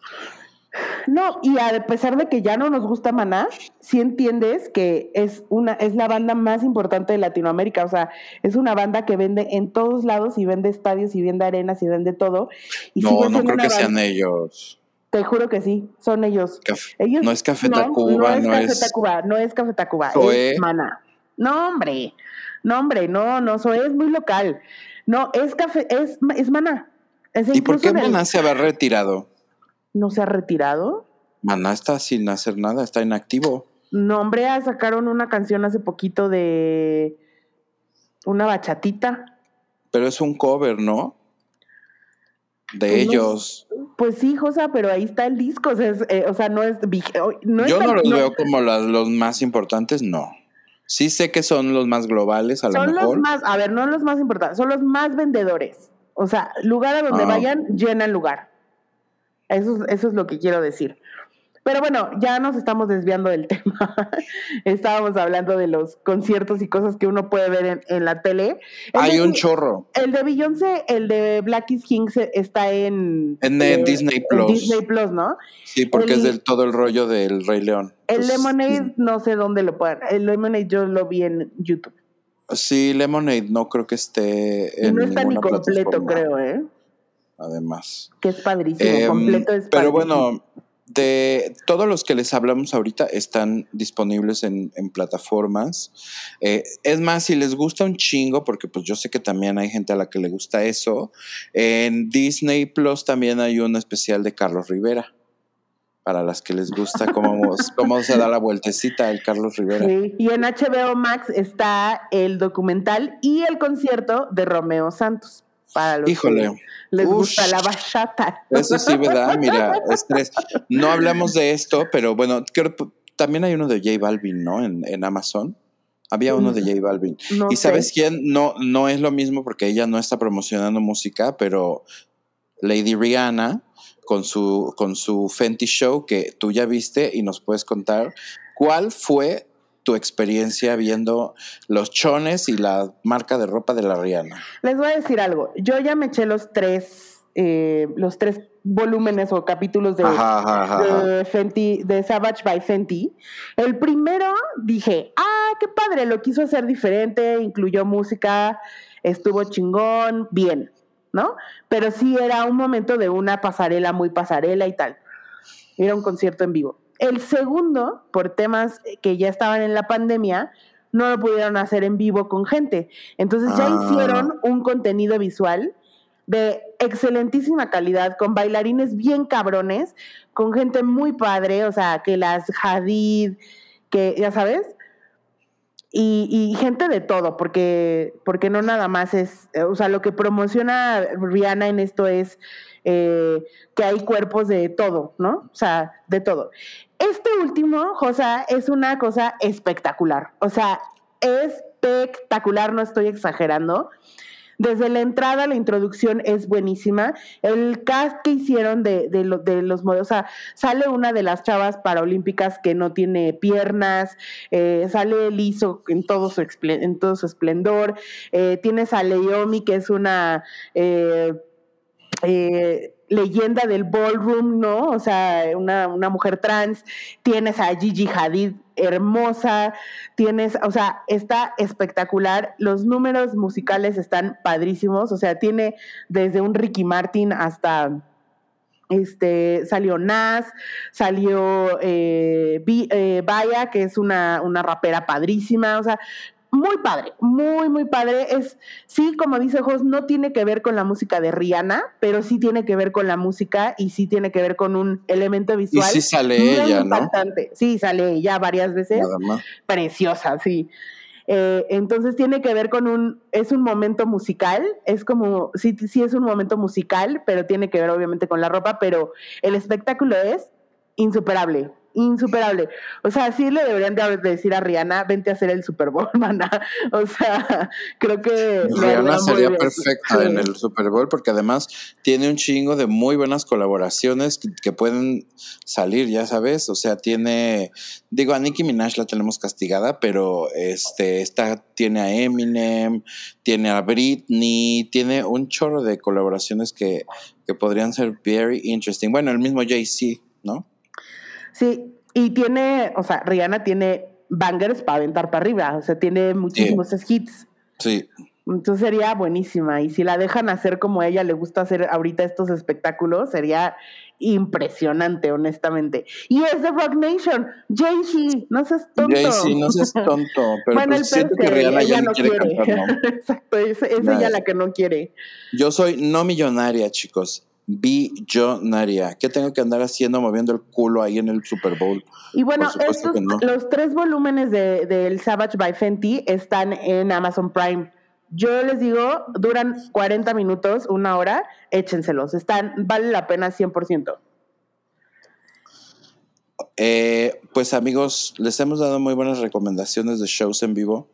No, y a pesar de que ya no nos gusta Maná, sí entiendes que es una es la banda más importante de Latinoamérica, o sea, es una banda que vende en todos lados y vende estadios y vende arenas y vende todo. Y no, no creo que sean ellos. Te juro que sí, son ellos. ellos no es Café Tacuba, no, es Café Tacuba, no es Café Tacuba, es Mana. No, hombre, no, hombre, no, no, eso es muy local. No, es café, es, es Mana. ¿Y por qué Maná se había retirado? ¿No se ha retirado? Maná está sin hacer nada, está inactivo. No, hombre, sacaron una canción hace poquito de una bachatita. Pero es un cover, ¿no? de pues ellos. pues sí, Josa, pero ahí está el disco, o sea, eh, no es... No Yo no los veo como los más importantes, no. Sí sé que son los más globales, a lo mejor. Son los más, a ver, no los más importantes, son los más vendedores. O sea, lugar a donde Ah. vayan, llenan lugar. Eso, es- eso es lo que quiero decir. Pero bueno, ya nos estamos desviando del tema. Estábamos hablando de los conciertos y cosas que uno puede ver en, en la tele. El Hay de- un chorro. El de Beyoncé, el de Black is King está en, En, eh, Disney en Plus. Disney Plus, ¿no? Sí, porque el- es del todo el rollo del Rey León. El Entonces, Lemonade, no sé dónde lo pueden. El Lemonade yo lo vi en YouTube. Sí, Lemonade no creo que esté en no está ni completo, plataforma, creo, ¿eh? Además. Que es padrísimo. Em, completo es pero padrísimo. bueno, de todos los que les hablamos ahorita están disponibles en, en plataformas. Eh, es más, si les gusta un chingo, porque pues yo sé que también hay gente a la que le gusta eso, en Disney Plus también hay un especial de Carlos Rivera. Para las que les gusta cómo, cómo se da la vueltecita el Carlos Rivera. Sí, Y en HBO Max está el documental y el concierto de Romeo Santos. Para los Híjole. que les Ush. gusta la bachata. Eso sí, ¿verdad? Mira, estrés. No hablamos de esto, pero bueno, creo también hay uno de J Balvin, ¿no? En, en Amazon. Había uno de J Balvin. No ¿Y sabes sé. quién? No, no es lo mismo porque ella no está promocionando música, pero Lady Rihanna con su, con su Fenty Show que tú ya viste y nos puedes contar cuál fue tu experiencia viendo los chones y la marca de ropa de la Rihanna. Les voy a decir algo. Yo ya me eché los tres, eh, los tres volúmenes o capítulos de, Ajá, ajá, ajá, ajá. de Fenty, de Savage by Fenty. El primero dije, ah, qué padre, lo quiso hacer diferente, incluyó música, estuvo chingón, bien, ¿no? Pero sí era un momento de una pasarela muy pasarela y tal. Era un concierto en vivo. El segundo, por temas que ya estaban en la pandemia, no lo pudieron hacer en vivo con gente. Entonces ya Ah. hicieron un contenido visual de excelentísima calidad, con bailarines bien cabrones, con gente muy padre, o sea, que las Hadid, que ya sabes, y, y gente de todo, porque, porque no nada más es, eh, o sea, lo que promociona Rihanna en esto es eh, que hay cuerpos de todo, ¿no? O sea, de todo. Este último, Josa, es una cosa espectacular, o sea, espectacular, no estoy exagerando. Desde la entrada, la introducción es buenísima. El cast que hicieron de, de, lo- de los modelos, o sea, sale una de las chavas paraolímpicas que no tiene piernas, eh, sale liso en todo su, en todo su esplendor. Eh, tienes a Leomi, que es una eh, leyenda del ballroom, ¿no? O sea, una, una mujer trans. Tienes a Gigi Hadid, hermosa. Tienes, o sea, está espectacular. Los números musicales están padrísimos. O sea, tiene desde un Ricky Martin hasta este, salió Nas, salió eh, eh, que es una, una rapera padrísima, o sea, muy padre, muy, muy padre. Es, sí, como dice Jos, no tiene que ver con la música de Rihanna, pero sí tiene que ver con la música y sí tiene que ver con un elemento Y visual. sí sale muy ella, ¿no? Sí, sale ella varias veces Nada más. preciosa, sí. Eh, entonces tiene que ver con un, es un momento musical, es como, sí, sí es un momento musical, pero tiene que ver obviamente con la ropa, pero el espectáculo es insuperable, insuperable. O sea, sí le deberían de decir a Rihanna, vente a hacer el Super Bowl, mana. O sea, creo que... Rihanna sería bien. perfecta Sí. en el Super Bowl porque además tiene un chingo de muy buenas colaboraciones que, que pueden salir, ya sabes. O sea, tiene, digo, a Nicki Minaj la tenemos castigada, pero este, esta tiene a Eminem, tiene a Britney, tiene un chorro de colaboraciones que, que podrían ser very interesting. Bueno, el mismo Jay-Z, ¿no? Sí, y tiene, o sea, Rihanna tiene bangers para aventar para arriba, o sea, tiene muchísimos hits. Sí. Entonces sería buenísima. Y si la dejan hacer como a ella le gusta hacer ahorita estos espectáculos, sería impresionante, honestamente. Y es de Rock Nation. Jay-Z, no seas tonto. Jay-Z, no seas tonto, pero bueno, pues siento que Rihanna ya no quiere, quiere. cantar, ¿no? Exacto, es, es ella la que no quiere. Yo soy no millonaria, chicos. Billonaria. ¿Qué tengo que andar haciendo moviendo el culo ahí en el Super Bowl? Y bueno, estos, no. los tres volúmenes de- del Savage by Fenty están en Amazon Prime. Yo les digo, duran 40 minutos, una hora, échenselos. Están, vale la pena 100%. Eh, pues amigos, les hemos dado muy buenas recomendaciones de shows en vivo.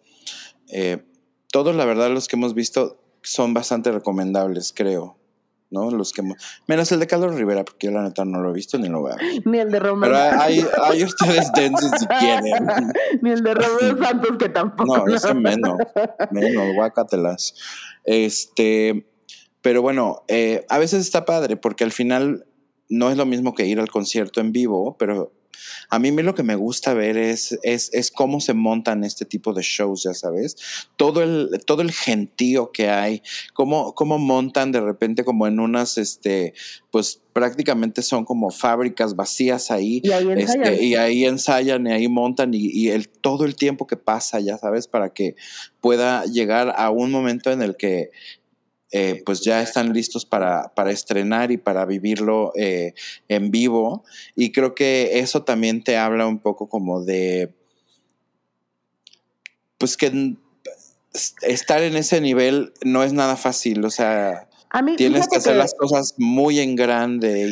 Eh, todos, la verdad, los que hemos visto son bastante recomendables, creo. ¿No? Los que menos el de Carlos Rivera, porque yo la neta no lo he visto ni lo veo. Ni el de Romero. Pero hay, hay ustedes densos si quieren. ni el de Romero Santos que tampoco. No, ese menos. Menos, guácatelas. Este, pero bueno, eh, a veces está padre porque al final no es lo mismo que ir al concierto en vivo, pero a mí lo que me gusta ver es, es, es, cómo se montan este tipo de shows, ya sabes. Todo el, todo el gentío que hay, cómo, cómo montan de repente como en unas, este, pues prácticamente son como fábricas vacías ahí. Y ahí ensayan. Este, y ahí ensayan y ahí montan y, y, el, todo el tiempo que pasa, ya sabes, para que pueda llegar a un momento en el que eh, pues ya están listos para, para, estrenar y para vivirlo eh, en vivo. Y creo que eso también te habla un poco como de, pues que estar en ese nivel no es nada fácil, o sea, tienes que hacer las cosas muy en grande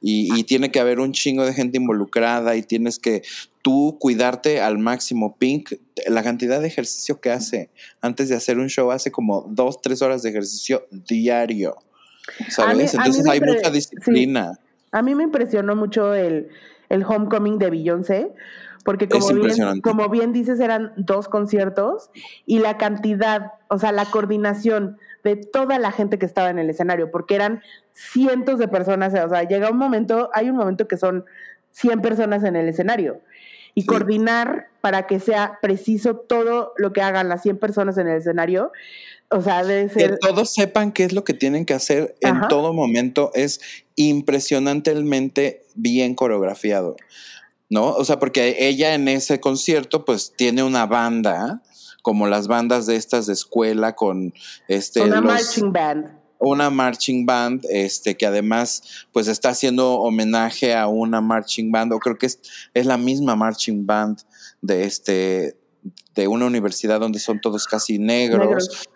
y, y, tiene que haber un chingo de gente involucrada y tienes que tú cuidarte al máximo. Pink, la cantidad de ejercicio que hace antes de hacer un show, hace como dos, tres horas de ejercicio diario. ¿Sabes? Entonces hay mucha disciplina. A mí me impresionó mucho el, el homecoming de Beyoncé. Porque como bien, como bien dices, eran dos conciertos y la cantidad, o sea, la coordinación de toda la gente que estaba en el escenario, porque eran cientos de personas, o sea, llega un momento, hay un momento que son 100 personas en el escenario y coordinar para que sea preciso todo lo que hagan las 100 personas en el escenario. O sea, debe ser... Que todos sepan qué es lo que tienen que hacer en todo momento es impresionantemente bien coreografiado, ¿no? O sea, porque ella en ese concierto pues tiene una banda, como las bandas de estas de escuela con este... Una marching band una marching band, este, que además, pues está haciendo homenaje a una marching band, o creo que es, es la misma marching band de este, de una universidad donde son todos casi negros.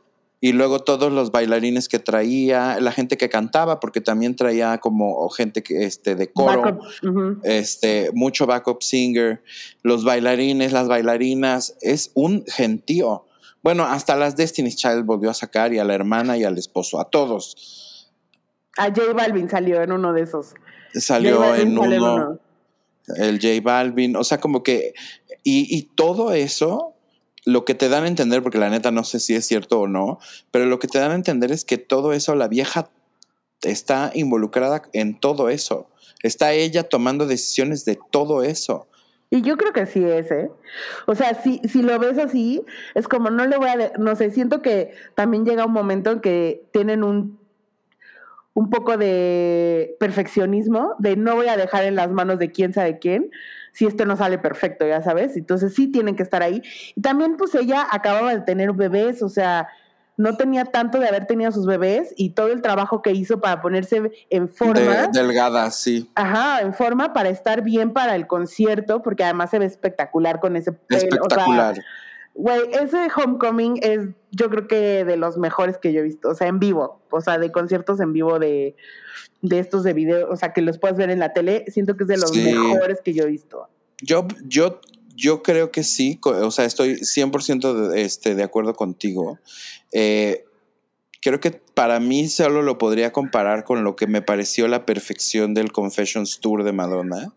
Y luego todos los bailarines que traía, la gente que cantaba, porque también traía como gente que, este, de coro, este, mucho backup singer, los bailarines, las bailarinas, es un gentío. Bueno, hasta las Destiny's Child volvió a sacar y a la hermana y al esposo, a todos. A J Balvin salió en uno de esos. Salió en uno, El J Balvin, o sea, como que. Y, y todo eso, lo que te dan a entender, porque la neta no sé si es cierto o no, pero lo que te dan a entender es que todo eso, la vieja está involucrada en todo eso. Está ella tomando decisiones de todo eso. Y yo creo que sí es, ¿eh? O sea, si, si lo ves así, es como no le voy a, no sé, siento que también llega un momento en que tienen un, un poco de perfeccionismo, de no voy a dejar en las manos de quién sabe quién, si esto no sale perfecto, ya sabes. Entonces sí tienen que estar ahí. Y también pues ella acababa de tener bebés, o sea, no tenía tanto de haber tenido sus bebés y todo el trabajo que hizo para ponerse en forma. delgada, sí. Ajá, en forma para estar bien para el concierto, porque además se ve espectacular con ese pelo. Espectacular. Güey, ese Homecoming es yo creo que de los mejores que yo he visto, o sea, en vivo, o sea, de conciertos en vivo de, de estos de video, o sea, que los puedes ver en la tele, siento que es de los mejores que yo he visto. Yo, yo yo creo que sí, o sea, estoy 100% de, este, de acuerdo contigo. Eh, creo que para mí solo lo podría comparar con lo que me pareció la perfección del Confessions Tour de Madonna,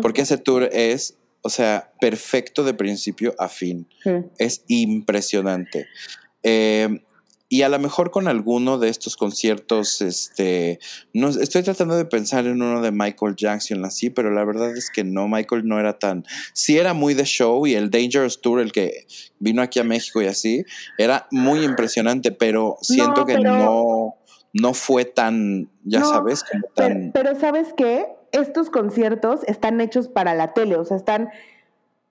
porque ese tour es, o sea, perfecto de principio a fin. Es impresionante. Eh, y a lo mejor con alguno de estos conciertos, este, no, estoy tratando de pensar en uno de Michael Jackson así, pero la verdad es que no, Michael no era tan, sí era muy de show y el Dangerous Tour, el que vino aquí a México y así, era muy impresionante, pero siento que no, no fue tan, ya sabes, como tan... Pero, pero sabes qué, estos conciertos están hechos para la tele, o sea, están,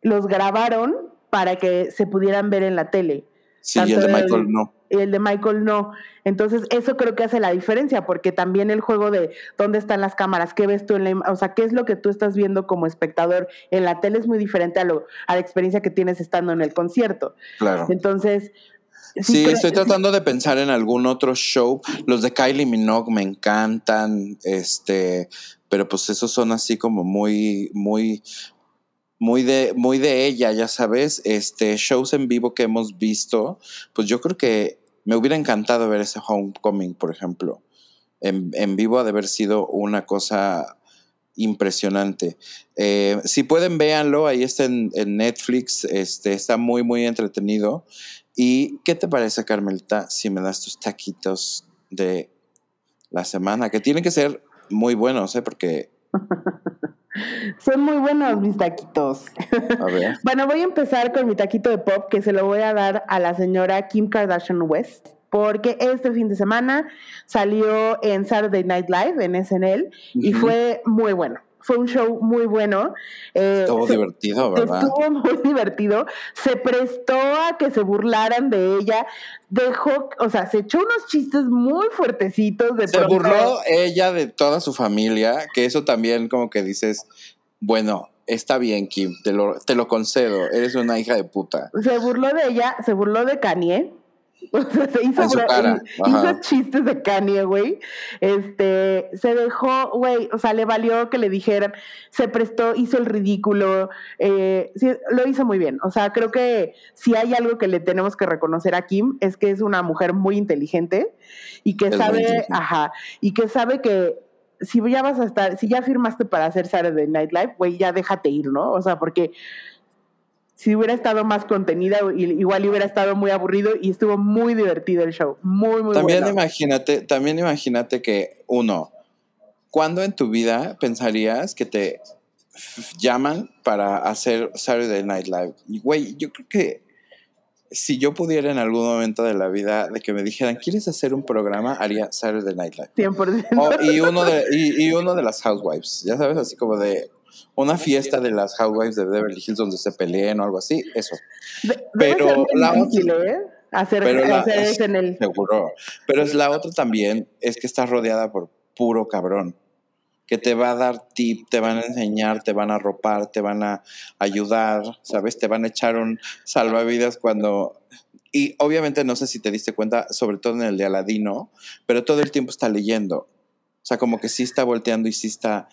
los grabaron para que se pudieran ver en la tele. Sí, y el de Michael no y el de Michael no. Entonces, eso creo que hace la diferencia, porque también el juego de dónde están las cámaras, qué ves tú en la, o sea, qué es lo que tú estás viendo como espectador en la tele es muy diferente a, lo, a la experiencia que tienes estando en el concierto. Claro. Entonces, Sí, estoy tratando de pensar en algún otro show. Los de Kylie Minogue me encantan, este, pero pues esos son así como muy, muy, muy de, muy de ella, ya sabes, este, shows en vivo que hemos visto, pues yo creo que Me hubiera encantado ver ese Homecoming, por ejemplo. En, en vivo ha de haber sido una cosa impresionante. Eh, si pueden, véanlo, ahí está en, Netflix, este, está muy, muy entretenido. ¿Y qué te parece, Carmelita, si me das tus taquitos de la semana? Que tienen que ser muy buenos, ¿eh? Porque... Son muy buenos mis taquitos. A ver. bueno, voy a empezar con mi taquito de pop que se lo voy a dar a la señora Kim Kardashian West porque este fin de semana salió en Saturday Night Live en SNL y fue muy bueno. Fue un show muy bueno. Eh, estuvo divertido, ¿verdad? Estuvo muy divertido. Se prestó a que se burlaran de ella. Dejó, o sea, se echó unos chistes muy fuertecitos. De se burló ella de toda su familia, que eso también como que dices, bueno, está bien, Kim, te lo, te lo concedo, eres una hija de puta. Se burló de ella, se burló de Kanye, O sea, se hizo, hizo chistes de Kanye, güey. Este, se dejó, güey, o sea, le valió que le dijeran, se prestó, hizo el ridículo, eh, lo hizo muy bien. O sea, creo que si hay algo que le tenemos que reconocer a Kim es que es una mujer muy inteligente y que sabe, ajá, y que sabe que si ya vas a estar, si ya firmaste para hacer Saturday Night Live, güey, ya déjate ir, ¿no? O sea, porque si hubiera estado más contenida, igual hubiera estado muy aburrido y estuvo muy divertido el show. Muy, muy también Imagínate, también imagínate que, uno, ¿cuándo en tu vida pensarías que te llaman para hacer Saturday Night Live? Güey, yo creo que si yo pudiera en algún momento de la vida de que me dijeran, ¿quieres hacer un programa? Haría Saturday Night Live. 100%. y, uno de, y, y uno de las Housewives, ya sabes, así como de, una fiesta de las Housewives de Beverly Hills donde se peleen o algo así, eso. pero la otra, ¿eh? Hacer, eso en el... Seguro. Pero es la otra también, es que estás rodeada por puro cabrón que te va a dar tip, te van a enseñar, te van a ropar, te van a ayudar, ¿sabes? Te van a echar un salvavidas cuando... Y obviamente no sé si te diste cuenta, sobre todo en el de Aladino, pero todo el tiempo está leyendo. O sea, como que sí está volteando y sí está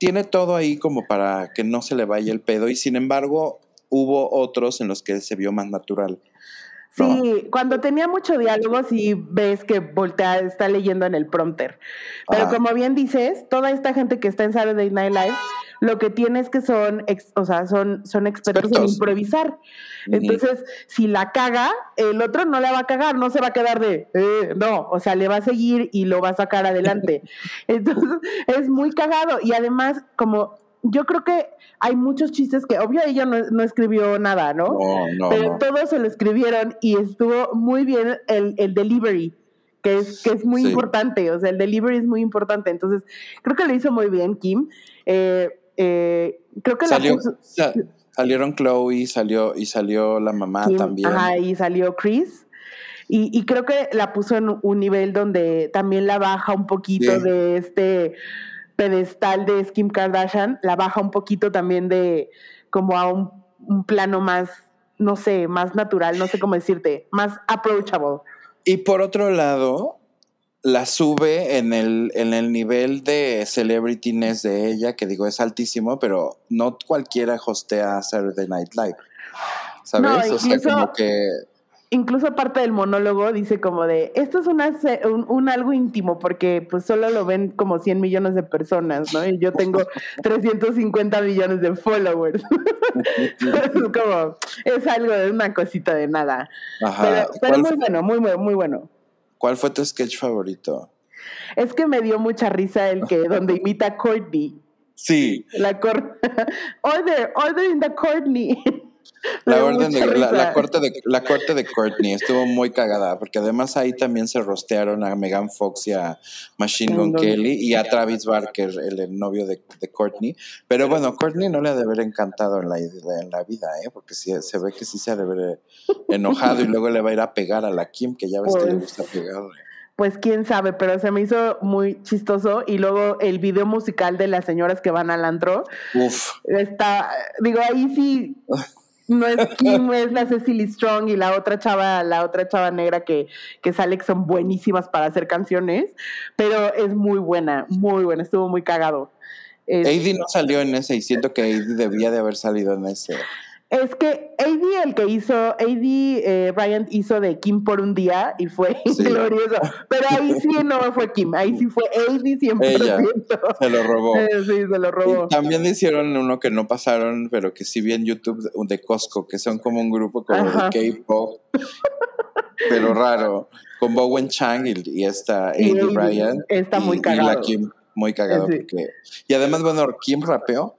tiene todo ahí como para que no se le vaya el pedo y sin embargo hubo otros en los que se vio más natural. Sí, cuando tenía mucho diálogo, sí ves que voltea, está leyendo en el prompter. Pero como bien dices, toda esta gente que está en Saturday Night Live, lo que tiene es que son, o sea, son, son expertos, en improvisar. Entonces, si la caga, el otro no la va a cagar, no se va a quedar de, eh, no, o sea, le va a seguir y lo va a sacar adelante. Entonces, es muy cagado. Y además, como yo creo que hay muchos chistes que, obvio, ella no, escribió nada, ¿no? No, no. Pero todos se lo escribieron y estuvo muy bien el, el delivery, que es, que es muy importante. O sea, el delivery es muy importante. Entonces, creo que lo hizo muy bien Kim. Eh, eh, creo que Salió, salieron Chloe salió, y salió la mamá también. Ajá, y salió Chris. Y, y, creo que la puso en un nivel donde también la baja un poquito de este pedestal de Kim Kardashian, la baja un poquito también de como a un, plano más, no sé, más natural, no sé cómo decirte, más approachable. Y por otro lado, la sube en el, en el nivel de celebrityness de ella, que digo es altísimo, pero no cualquiera hostea Saturday Night Live. ¿Sabes? o sea, como que incluso parte del monólogo dice como de, esto es una, un, algo íntimo porque pues solo lo ven como 100 millones de personas, ¿no? Y yo tengo 350 millones de followers. es como, es algo de una cosita de nada. Ajá. Pero, muy bueno, muy, muy bueno. ¿Cuál fue tu sketch favorito? Es que me dio mucha risa el que donde imita a Courtney. Sí. La cor order, order in the Courtney. La, orden de, la, corte de la corte de Courtney estuvo muy cagada, porque además ahí también se rostearon a Megan Fox y a Machine Gun Kelly y a Travis Barker, el, novio de, de, Courtney. Pero bueno, Courtney no le ha de haber encantado en la, en la vida, ¿eh? porque sí, se ve que sí se ha de haber enojado y luego le va a ir a pegar a la Kim, que ya ves que le gusta pues, pegar. Pues quién sabe, pero se me hizo muy chistoso. Y luego el video musical de las señoras que van al antro. Uf. Está, digo, ahí sí no es Kim, es la Cecily Strong y la otra chava, la otra chava negra que, que sale, que son buenísimas para hacer canciones, pero es muy buena, muy buena, estuvo muy cagado. Es, no salió en ese y siento que Aidy debía de haber salido en ese. Es que AD, el que hizo, AD eh, Bryant hizo de Kim por un día y fue glorioso. Pero ahí sí no fue Kim, ahí sí fue AD 100%. Ella se lo robó. Eh, sí, se lo robó. también hicieron uno que no pasaron, pero que sí vi en YouTube de Costco, que son como un grupo como de K-pop, pero raro, con Bowen Chang y, esta AD Bryant. Está muy cagado. Y la Kim, muy cagado. Porque, y además, bueno, Kim rapeó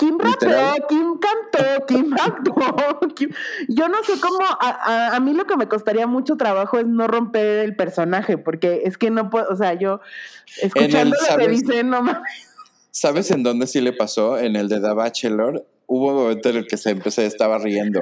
Kim rapeó, Kim cantó, Yo no sé cómo. A, a, mí lo que me costaría mucho trabajo es no romper el personaje, porque es que no puedo. O sea, yo escuchando lo que dicen, no mames. ¿Sabes en dónde sí le pasó? En el de The Bachelor. Hubo un momento en el que se empezó, estaba riendo.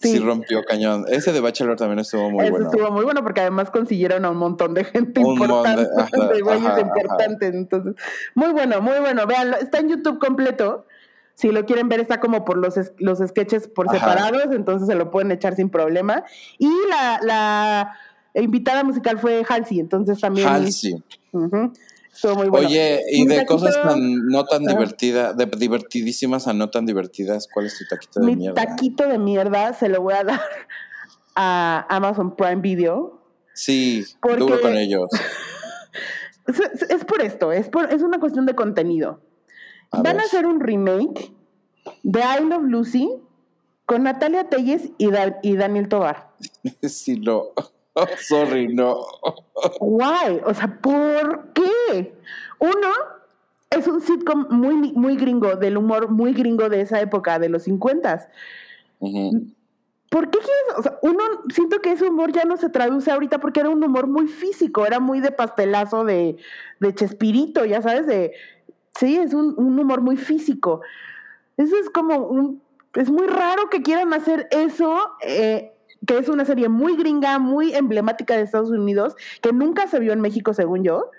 Sí. rompió cañón. Ese de Bachelor también estuvo muy bueno. Estuvo muy bueno porque además consiguieron a un montón de gente importante, de güeyes importantes. Entonces, muy bueno, muy bueno. Vean, está en YouTube completo. Si lo quieren ver, está como por los, los sketches por separados, entonces se lo pueden echar sin problema. Y la, la invitada musical fue Halsey, entonces también. Halsey. Oye, y de cosas tan, no tan divertidas, de divertidísimas a no tan divertidas, ¿cuál es tu taquito de Mi mierda? taquito de mierda se lo voy a dar a Amazon Prime Video. Sí, duro con ellos. es, por esto, es, por, es una cuestión de contenido. Van a hacer un remake de I Love Lucy con Natalia Telles y, y Daniel Tobar. sí, no. Oh, sorry, no. Why? O sea, ¿por qué? Uno, es un sitcom muy, muy gringo, del humor muy gringo de esa época, de los 50. ¿Por qué quieres? O sea, uno, siento que ese humor ya no se traduce ahorita porque era un humor muy físico, era muy de pastelazo, de, de chespirito, ya sabes, de. Sí, es un, un humor muy físico. Eso es como un. Es muy raro que quieran hacer eso. Eh, que es una serie muy gringa, muy emblemática de Estados Unidos, que nunca se vio en México, según yo.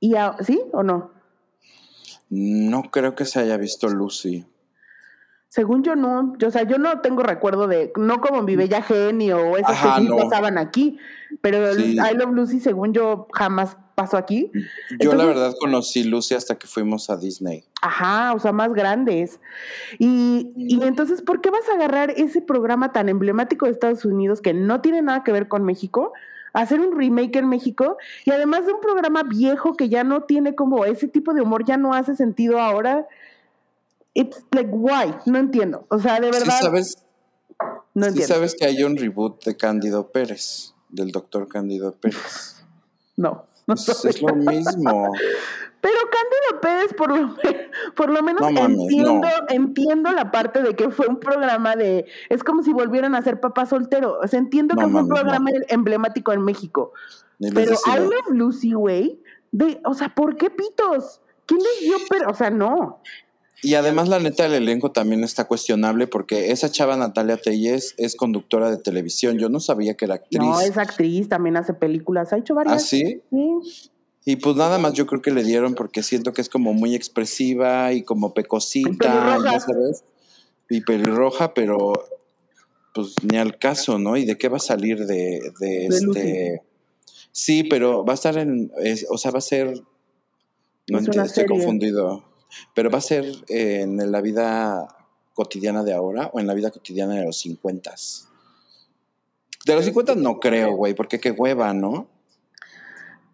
¿Y ¿Sí o no? No creo que se haya visto Lucy. Según yo no, yo, o sea, yo no tengo recuerdo de, no como Mi Bella Genio o esos que sí pasaban aquí, pero I Love Lucy, según yo, jamás pasó aquí. Yo la verdad conocí Lucy hasta que fuimos a Disney. Ajá, o sea, más grandes. Y, y entonces, ¿por qué vas a agarrar ese programa tan emblemático de Estados Unidos que no tiene nada que ver con México? hacer un remake en México y además de un programa viejo que ya no tiene como ese tipo de humor, ya no hace sentido ahora. It's like, why? No entiendo. O sea, de verdad. Sí sabes, no entiendo. Sí sabes que hay un reboot de Cándido Pérez, del doctor Cándido Pérez. No. No pues es lo mismo. Pero Cándido Pérez, por lo, por lo menos entiendo, entiendo la parte de que fue un programa de. Es como si volvieran a ser papá soltero. O sea, entiendo que fue un programa emblemático en México. Pero I Love Lucy, güey. O sea, ¿por qué pitos? ¿Quién les dio? Pero, o sea, no. Y además, la neta, el elenco también está cuestionable porque esa chava Natalia Telles es conductora de televisión. Yo no sabía que era actriz. No, es actriz, también hace películas. Ha hecho varias. ¿Ah, sí? Sí. Y pues nada más yo creo que le dieron porque siento que es como muy expresiva y como pecosita, ya sabes. Y pelirroja, pero pues ni al caso, ¿no? ¿Y de qué va a salir de, de, este? Sí, pero va a estar en, o sea, va a ser, no entiendo, estoy confundido. Pero va a ser en la vida cotidiana de ahora o en la vida cotidiana de los 50. De los 50 no creo, güey, porque qué hueva, ¿no?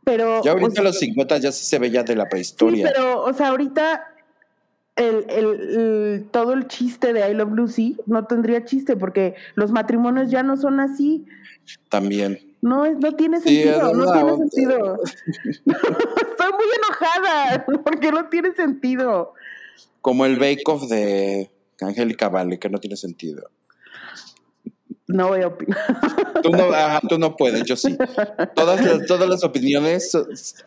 Pero. Ya ahorita los 50 ya se veía de la prehistoria. Sí, pero, o sea, ahorita el, el, todo el chiste de I Love Lucy no tendría chiste porque los matrimonios ya no son así. También. No, no tiene sentido, no, tiene sentido. Estoy muy enojada porque no tiene sentido. Como el Bake Off de Angélica Vale, que no tiene sentido. No voy a opinar. Tú no, tú no puedes, yo sí. Todas las, todas las opiniones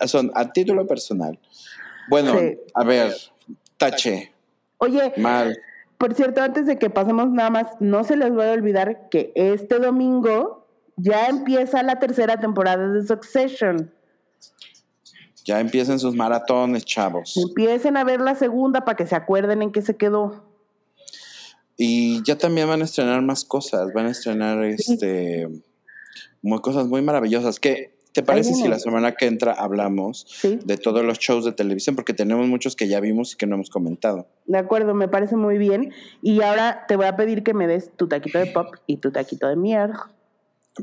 son, a título personal. Bueno, a ver, tache. Oye, mal. Por cierto, antes de que pasemos nada más, no se les voy a olvidar que este domingo ya empieza la tercera temporada de Succession. Ya empiezan sus maratones, chavos. Empiecen a ver la segunda para que se acuerden en qué se quedó. Y ya también van a estrenar más cosas, van a estrenar este muy, cosas muy maravillosas. Que ¿Te parece si la semana que entra hablamos de todos los shows de televisión? Porque tenemos muchos que ya vimos y que no hemos comentado. De acuerdo, me parece muy bien. Y ahora te voy a pedir que me des tu taquito de pop y tu taquito de mierda.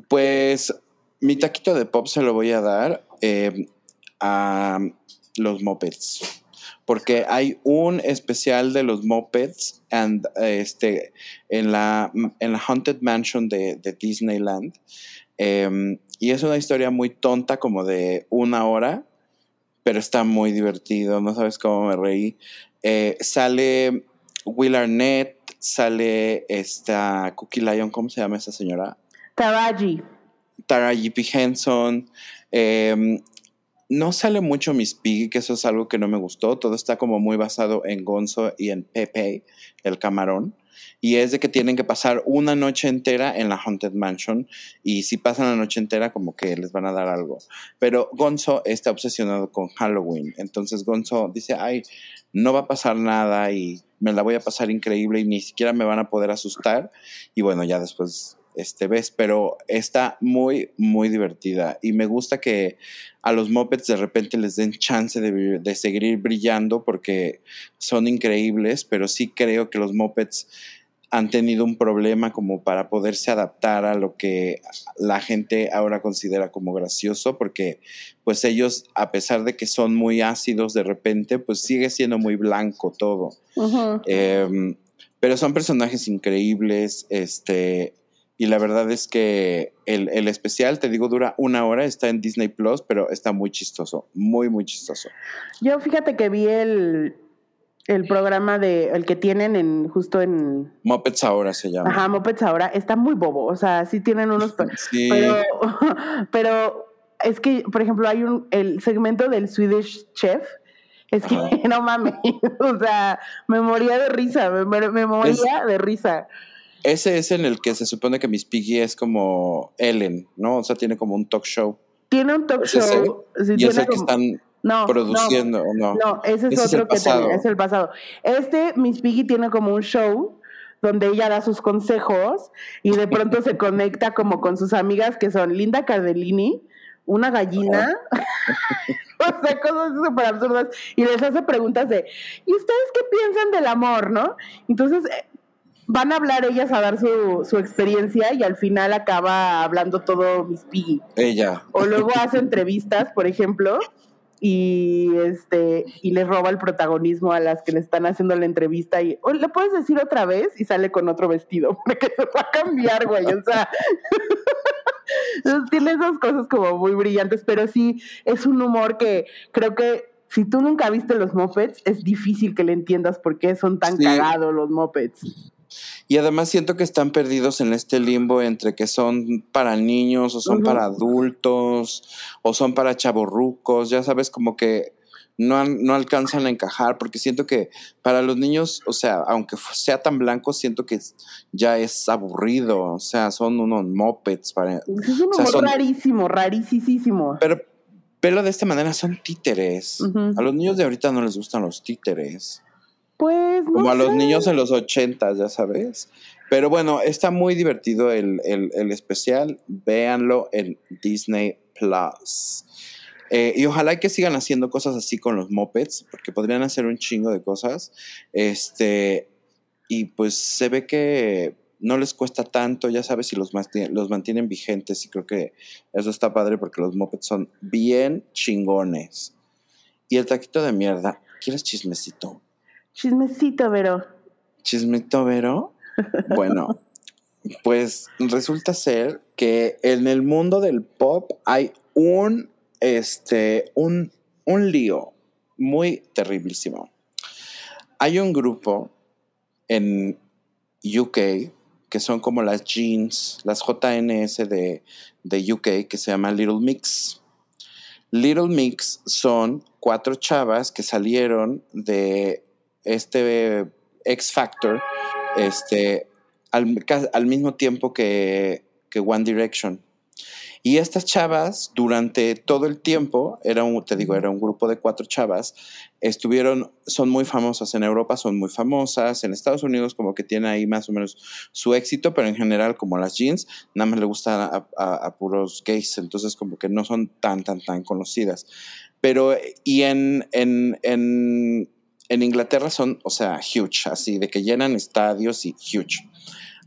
Pues mi taquito de pop se lo voy a dar eh, a los mopeds. Porque hay un especial de los mopeds este, en, la, en la Haunted Mansion de, de Disneyland. Em, y es una historia muy tonta, como de una hora, pero está muy divertido, no sabes cómo me reí. Eh, sale Will Arnett, sale esta Cookie Lion, ¿cómo se llama esa señora? Taraji. Taraji P. Henson. Em, no sale mucho Miss Piggy, que eso es algo que no me gustó. Todo está como muy basado en Gonzo y en Pepe, el camarón y es de que tienen que pasar una noche entera en la Haunted Mansion y si pasan la noche entera como que les van a dar algo. Pero Gonzo está obsesionado con Halloween, entonces Gonzo dice, ay, no va a pasar nada y me la voy a pasar increíble y ni siquiera me van a poder asustar y bueno, ya después este ves, pero está muy, muy divertida y me gusta que a los mopeds de repente les den chance de, de seguir brillando porque son increíbles, pero sí creo que los mopeds han tenido un problema como para poderse adaptar a lo que la gente ahora considera como gracioso, porque pues ellos, a pesar de que son muy ácidos de repente, pues sigue siendo muy blanco todo. Em, pero son personajes increíbles, este, y la verdad es que el, el, especial, te digo, dura una hora, está en Disney Plus, pero está muy chistoso, muy, muy chistoso. Yo fíjate que vi el, el programa de el que tienen en justo en Muppets ahora se llama. Ajá, Muppets ahora está muy bobo, o sea, sí tienen unos sí. pero pero es que por ejemplo hay un el segmento del Swedish Chef es que no mames, o sea, me moría de risa, me, me moría de risa. Ese es en el que se supone que Miss Piggy es como Ellen, ¿no? O sea, tiene como un talk show. Tiene un talk show. Sí, y es el que están no, produciendo no, no. No, ese es otro que tenía, es el pasado. Este, Miss Piggy tiene como un show donde ella da sus consejos y de pronto se conecta como con sus amigas que son Linda Cardellini, una gallina, o sea, cosas súper absurdas, y les hace preguntas de, ¿y ustedes qué piensan del amor, no? Entonces, eh, van a hablar ellas a dar su, su, experiencia y al final acaba hablando todo Miss Piggy. Ella. O luego hace entrevistas, por ejemplo, y este y le roba el protagonismo a las que le están haciendo la entrevista y le puedes decir otra vez y sale con otro vestido porque se va a cambiar güey o sea tiene esas cosas como muy brillantes pero sí es un humor que creo que si tú nunca viste los mopeds es difícil que le entiendas por qué son tan cagados los mopeds y además siento que están perdidos en este limbo entre que son para niños o son para adultos o son para chavorrucos, ya sabes, como que no, no alcanzan a encajar, porque siento que para los niños, o sea, aunque sea tan blanco, siento que ya es aburrido, o sea, son unos mopeds. Para, es un humor rarísimo, rarísimo. Pero, pero de esta manera son títeres. A los niños de ahorita no les gustan los títeres. Pues. Como a los niños en los ochentas, ya sabes. Pero bueno, está muy divertido el, especial. Véanlo en Disney Plus. Eh, y ojalá que sigan haciendo cosas así con los mopeds, porque podrían hacer un chingo de cosas. Este, y pues se ve que no les cuesta tanto, ya sabes, si los, los mantienen vigentes. Y creo que eso está padre porque los mopeds son bien chingones. Y el taquito de mierda, ¿quieres chismecito? Chismecito, Vero. Chismecito, Vero. Bueno, pues resulta ser que en el mundo del pop hay un, este, un, un lío muy terriblísimo. Hay un grupo en UK que son como las jeans, las JNS de, de UK que se llama Little Mix. Little Mix son cuatro chavas que salieron de este X Factor este, al, al mismo tiempo que, que, One Direction. Y estas chavas, durante todo el tiempo, era un, te digo, era un grupo de cuatro chavas, estuvieron, son muy famosas en Europa, son muy famosas, en Estados Unidos como que tiene ahí más o menos su éxito, pero en general como las jeans, nada más le gustan a, puros gays, entonces como que no son tan, tan, tan conocidas. Pero, y en, en, en, en Inglaterra son, o sea, huge, así, de que llenan estadios y huge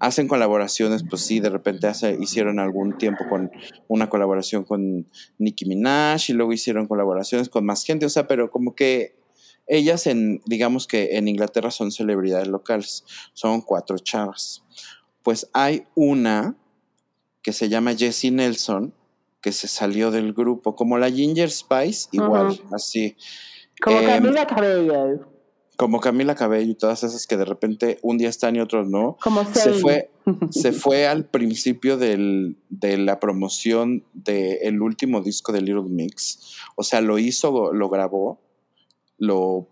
hacen colaboraciones, pues sí, de repente hace, hicieron algún tiempo con una colaboración con Nicki Minaj y luego hicieron colaboraciones con más gente, o sea, pero como que ellas en, digamos que en Inglaterra son celebridades locales, son cuatro chavas. Pues hay una que se llama Jessie Nelson, que se salió del grupo, como la Ginger Spice, igual, así. Como em, Camila Cabello como Camila Cabello y todas esas que de repente un día están y otros no. Como se fue, se fue al principio del, de la promoción del último disco de Little Mix. O sea, lo hizo, lo grabó, lo,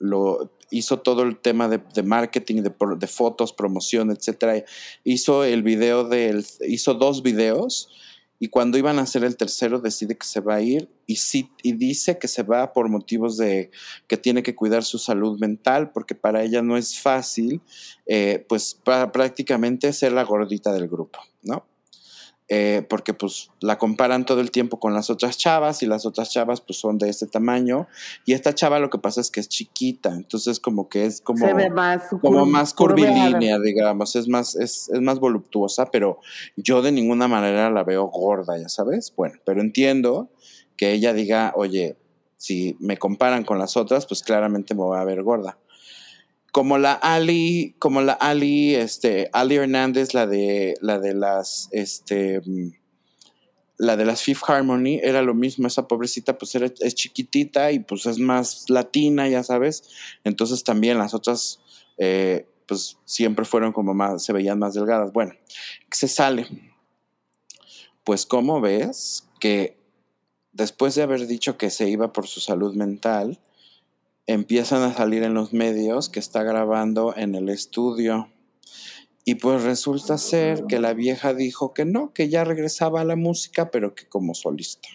lo hizo todo el tema de, de marketing, de, de, fotos, promoción, etcétera. Hizo el video del, hizo dos videos y cuando iban a hacer el tercero decide que se va a ir y, sí, y dice que se va por motivos de que tiene que cuidar su salud mental porque para ella no es fácil eh, pues para prácticamente ser la gordita del grupo, ¿no? Eh, porque pues la comparan todo el tiempo con las otras chavas y las otras chavas pues son de este tamaño. Y esta chava lo que pasa es que es chiquita, entonces como que es como, más, como más curvilínea, digamos, es más, es, es, más voluptuosa, pero yo de ninguna manera la veo gorda, ya sabes, bueno, pero entiendo que ella diga, oye, si me comparan con las otras, pues claramente me voy a ver gorda como la Ali, como la Ali, este, Ali Hernández, la de, la de las, este, la de las Fifth Harmony, era lo mismo, esa pobrecita pues era, es chiquitita y pues es más latina, ya sabes, entonces también las otras, eh, pues siempre fueron como más, se veían más delgadas. Bueno, se sale. Pues como ves que después de haber dicho que se iba por su salud mental, empiezan a salir en los medios que está grabando en el estudio. Y pues resulta ser que la vieja dijo que no, que ya regresaba a la música, pero que como solista.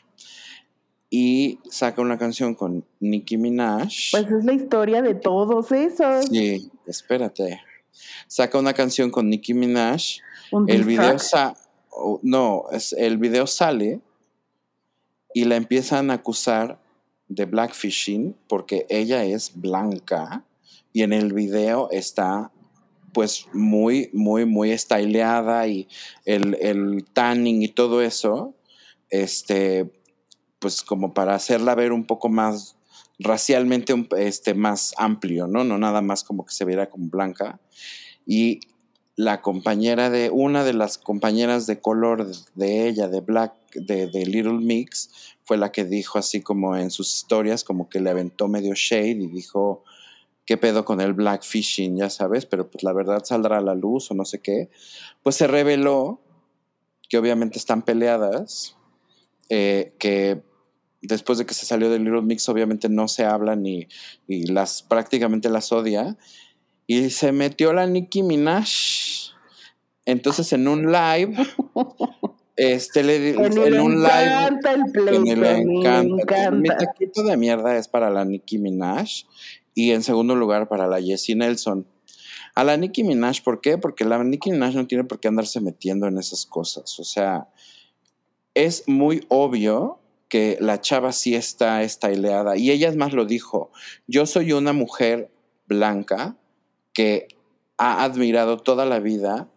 Y saca una canción con Nicki Minaj. Pues es la historia de todos esos. Sí, espérate. Saca una canción con Nicki Minaj. el video sa no, es, el video sale y la empiezan a acusar de blackfishing porque ella es blanca y en el video está pues muy, muy, muy estileada y el, el tanning y todo eso, este, pues como para hacerla ver un poco más racialmente este, más amplio, ¿no? No nada más como que se viera como blanca. Y la compañera de, una de las compañeras de color de ella, de Black, de, de Little Mix, fue la que dijo así como en sus historias, como que le aventó medio shade y dijo, ¿qué pedo con el blackfishing? Ya sabes, pero pues la verdad saldrá a la luz o no sé qué. Pues se reveló que obviamente están peleadas, eh, que después de que se salió del Little Mix obviamente no se hablan y, y las prácticamente las odia. Y se metió la Nicki Minaj. Entonces en un live Este le en, en un live. El le encanta. Mi taquito de mierda es para la Nicki Minaj y en segundo lugar para la Jessie Nelson. A la Nicki Minaj, ¿por qué? Porque la Nicki Minaj no tiene por qué andarse metiendo en esas cosas. O sea, es muy obvio que la chava sí está estileada. Y ella más lo dijo. Yo soy una mujer blanca que ha admirado toda la vida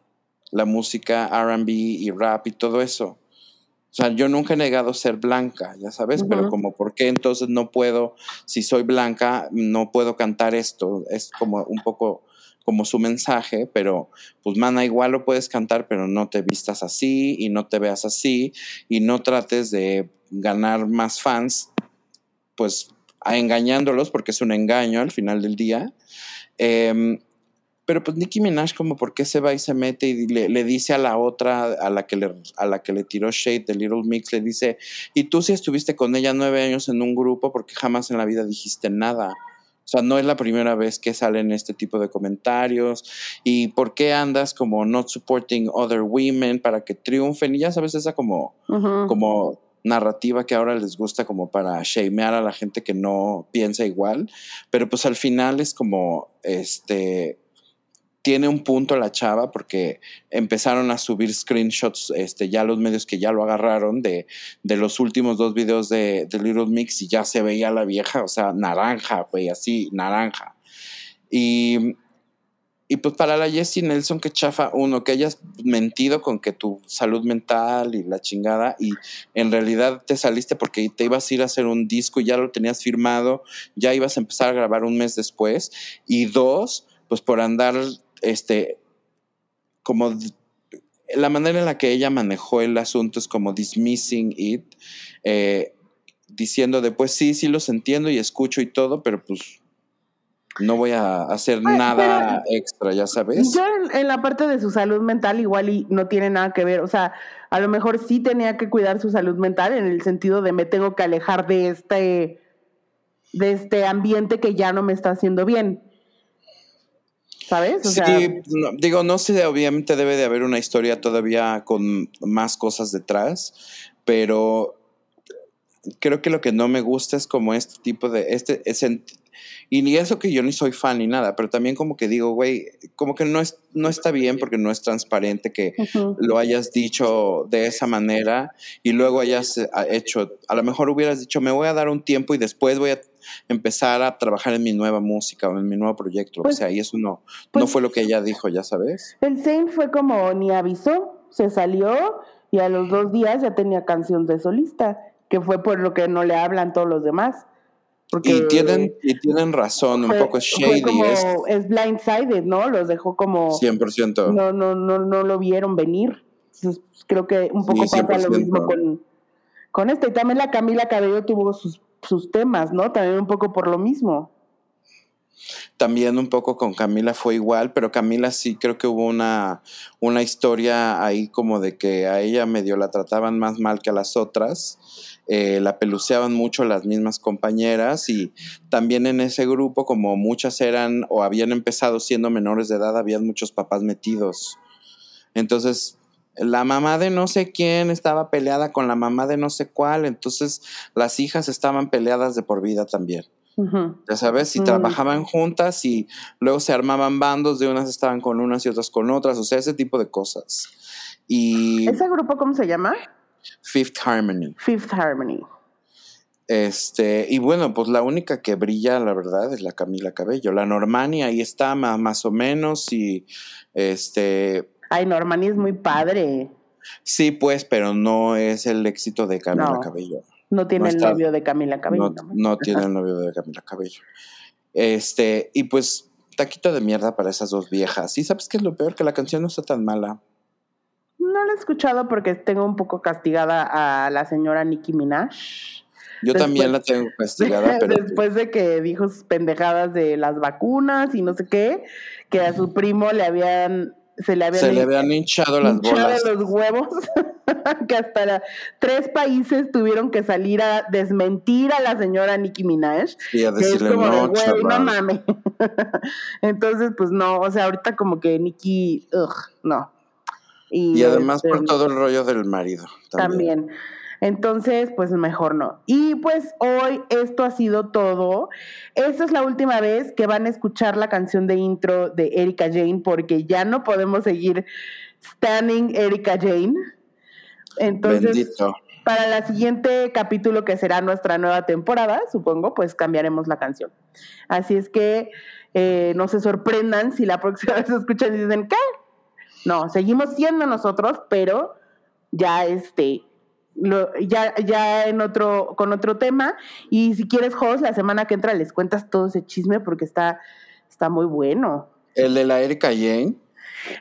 la música RB y rap y todo eso. O sea, yo nunca he negado ser blanca, ya sabes, pero como, ¿por qué entonces no puedo, si soy blanca, no puedo cantar esto? Es como un poco como su mensaje, pero pues mana, igual lo puedes cantar, pero no te vistas así y no te veas así y no trates de ganar más fans, pues engañándolos, porque es un engaño al final del día. Eh, pero pues Nicki Minaj como por qué se va y se mete y le, dice a la otra, a la, que le, a la que le tiró shade de Little Mix, le dice, y tú si estuviste con ella nueve años en un grupo porque jamás en la vida dijiste nada. O sea, no es la primera vez que salen este tipo de comentarios. ¿Y por qué andas como not supporting other women para que triunfen? Y ya sabes, esa como, como narrativa que ahora les gusta como para shamear a la gente que no piensa igual. Pero pues al final es como, este, tiene un punto la chava porque empezaron a subir screenshots, este, ya los medios que ya lo agarraron de, de los últimos dos videos de, de, Little Mix y ya se veía la vieja, o sea, naranja, güey, así, naranja. Y, y pues para la Jessie Nelson, que chafa, uno, que hayas mentido con que tu salud mental y la chingada, y en realidad te saliste porque te ibas a ir a hacer un disco y ya lo tenías firmado, ya ibas a empezar a grabar un mes después, y dos, pues por andar este, como la manera en la que ella manejó el asunto es como dismissing it, eh, diciendo de pues sí, sí los entiendo y escucho y todo, pero pues no voy a hacer nada extra, ya sabes. Yo en, la parte de su salud mental igual y no tiene nada que ver, o sea, a lo mejor sí tenía que cuidar su salud mental en el sentido de me tengo que alejar de este de este ambiente que ya no me está haciendo bien. ¿Sabes? sí, digo, no sé, obviamente debe de haber una historia todavía con más cosas detrás, pero creo que lo que no me gusta es como este tipo de, este, y ni eso que yo ni soy fan ni nada, pero también como que digo, güey, como que no, es, no está bien porque no es transparente que lo hayas dicho de esa manera y luego hayas eh, hecho, a lo mejor hubieras dicho, me voy a dar un tiempo y después voy a empezar a trabajar en mi nueva música o en mi nuevo proyecto. o pues, sea, y eso no, no pues fue lo que ella dijo, ya sabes. El Saint fue como ni avisó, se salió y a los dos días ya tenía canción de solista, que fue por lo que no le hablan todos los demás. Porque y tienen, y tienen razón, un poco shady. Como, es, blindsided, ¿no? Los dejó como... 100%. No, no, no, no lo vieron venir. creo que un poco pasa lo mismo con, con este. Y también la Camila Cabello tuvo sus sus temas, ¿no? También un poco por lo mismo. También un poco con Camila fue igual, pero Camila sí creo que hubo una, una historia ahí como de que a ella medio la trataban más mal que a las otras. Eh, la peluceaban mucho las mismas compañeras y también en ese grupo, como muchas eran o habían empezado siendo menores de edad, habían muchos papás metidos. Entonces, la mamá de no sé quién estaba peleada con la mamá de no sé cuál, entonces las hijas estaban peleadas de por vida también. Ya sabes, y mm. trabajaban juntas y luego se armaban bandos, de unas estaban con unas y otras con otras, o sea, ese tipo de cosas. Y ¿Ese grupo cómo se llama? Fifth Harmony. Fifth Harmony. Este, y bueno, pues la única que brilla, la verdad, es la Camila Cabello. La Normani ahí está, más, más o menos, y este, Ay, Normani es muy padre. Sí, pues, pero no es el éxito de Camila Cabello. No tiene el novio de Camila Cabello. No, tiene el novio de Camila Cabello. Este, y pues, taquito de mierda para esas dos viejas. Y sabes qué es lo peor, que la canción no está tan mala. No la he escuchado porque tengo un poco castigada a la señora Nicki Minaj. Yo también la tengo castigada, pero. Después de que dijo sus pendejadas de las vacunas y no sé qué, que a su primo le habían se le habían, hinchado las bolas. los huevos, que hasta tres países tuvieron que salir a desmentir a la señora Nicki Minaj. Y a decirle, no, no mames. Entonces, pues no, o sea, ahorita como que Nicki, ugh, no. Y, además por este, todo el rollo del marido. también. Entonces, pues mejor no. Y pues hoy esto ha sido todo. Esta es la última vez que van a escuchar la canción de intro de Erika Jane porque ya no podemos seguir standing Erika Jane. Entonces, para el siguiente capítulo que será nuestra nueva temporada, supongo, pues cambiaremos la canción. Así es que eh, no se sorprendan si la próxima vez escuchan y dicen, ¿qué? No, seguimos siendo nosotros, pero ya este, ya, ya en otro, con otro tema. Y si quieres, Jos, la semana que entra les cuentas todo ese chisme porque está, está muy bueno. El de la Erika Jane.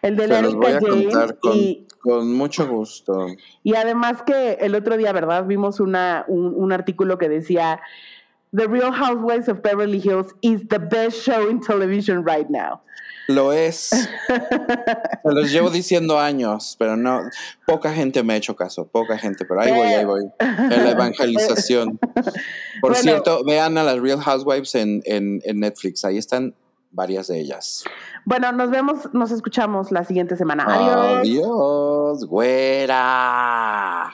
El de la Erika Jane. Con, con, mucho gusto. Y además que el otro día, ¿verdad? Vimos una, un, un artículo que decía The Real Housewives of Beverly Hills is the best show in television right now. Lo es. Se los llevo diciendo años, pero no, poca gente me ha hecho caso, poca gente, pero ahí voy, ahí voy. En la evangelización. Por cierto, vean a las Real Housewives en, en, en Netflix, ahí están varias de ellas. Bueno, nos vemos, nos escuchamos la siguiente semana. Adiós. Adiós, güera.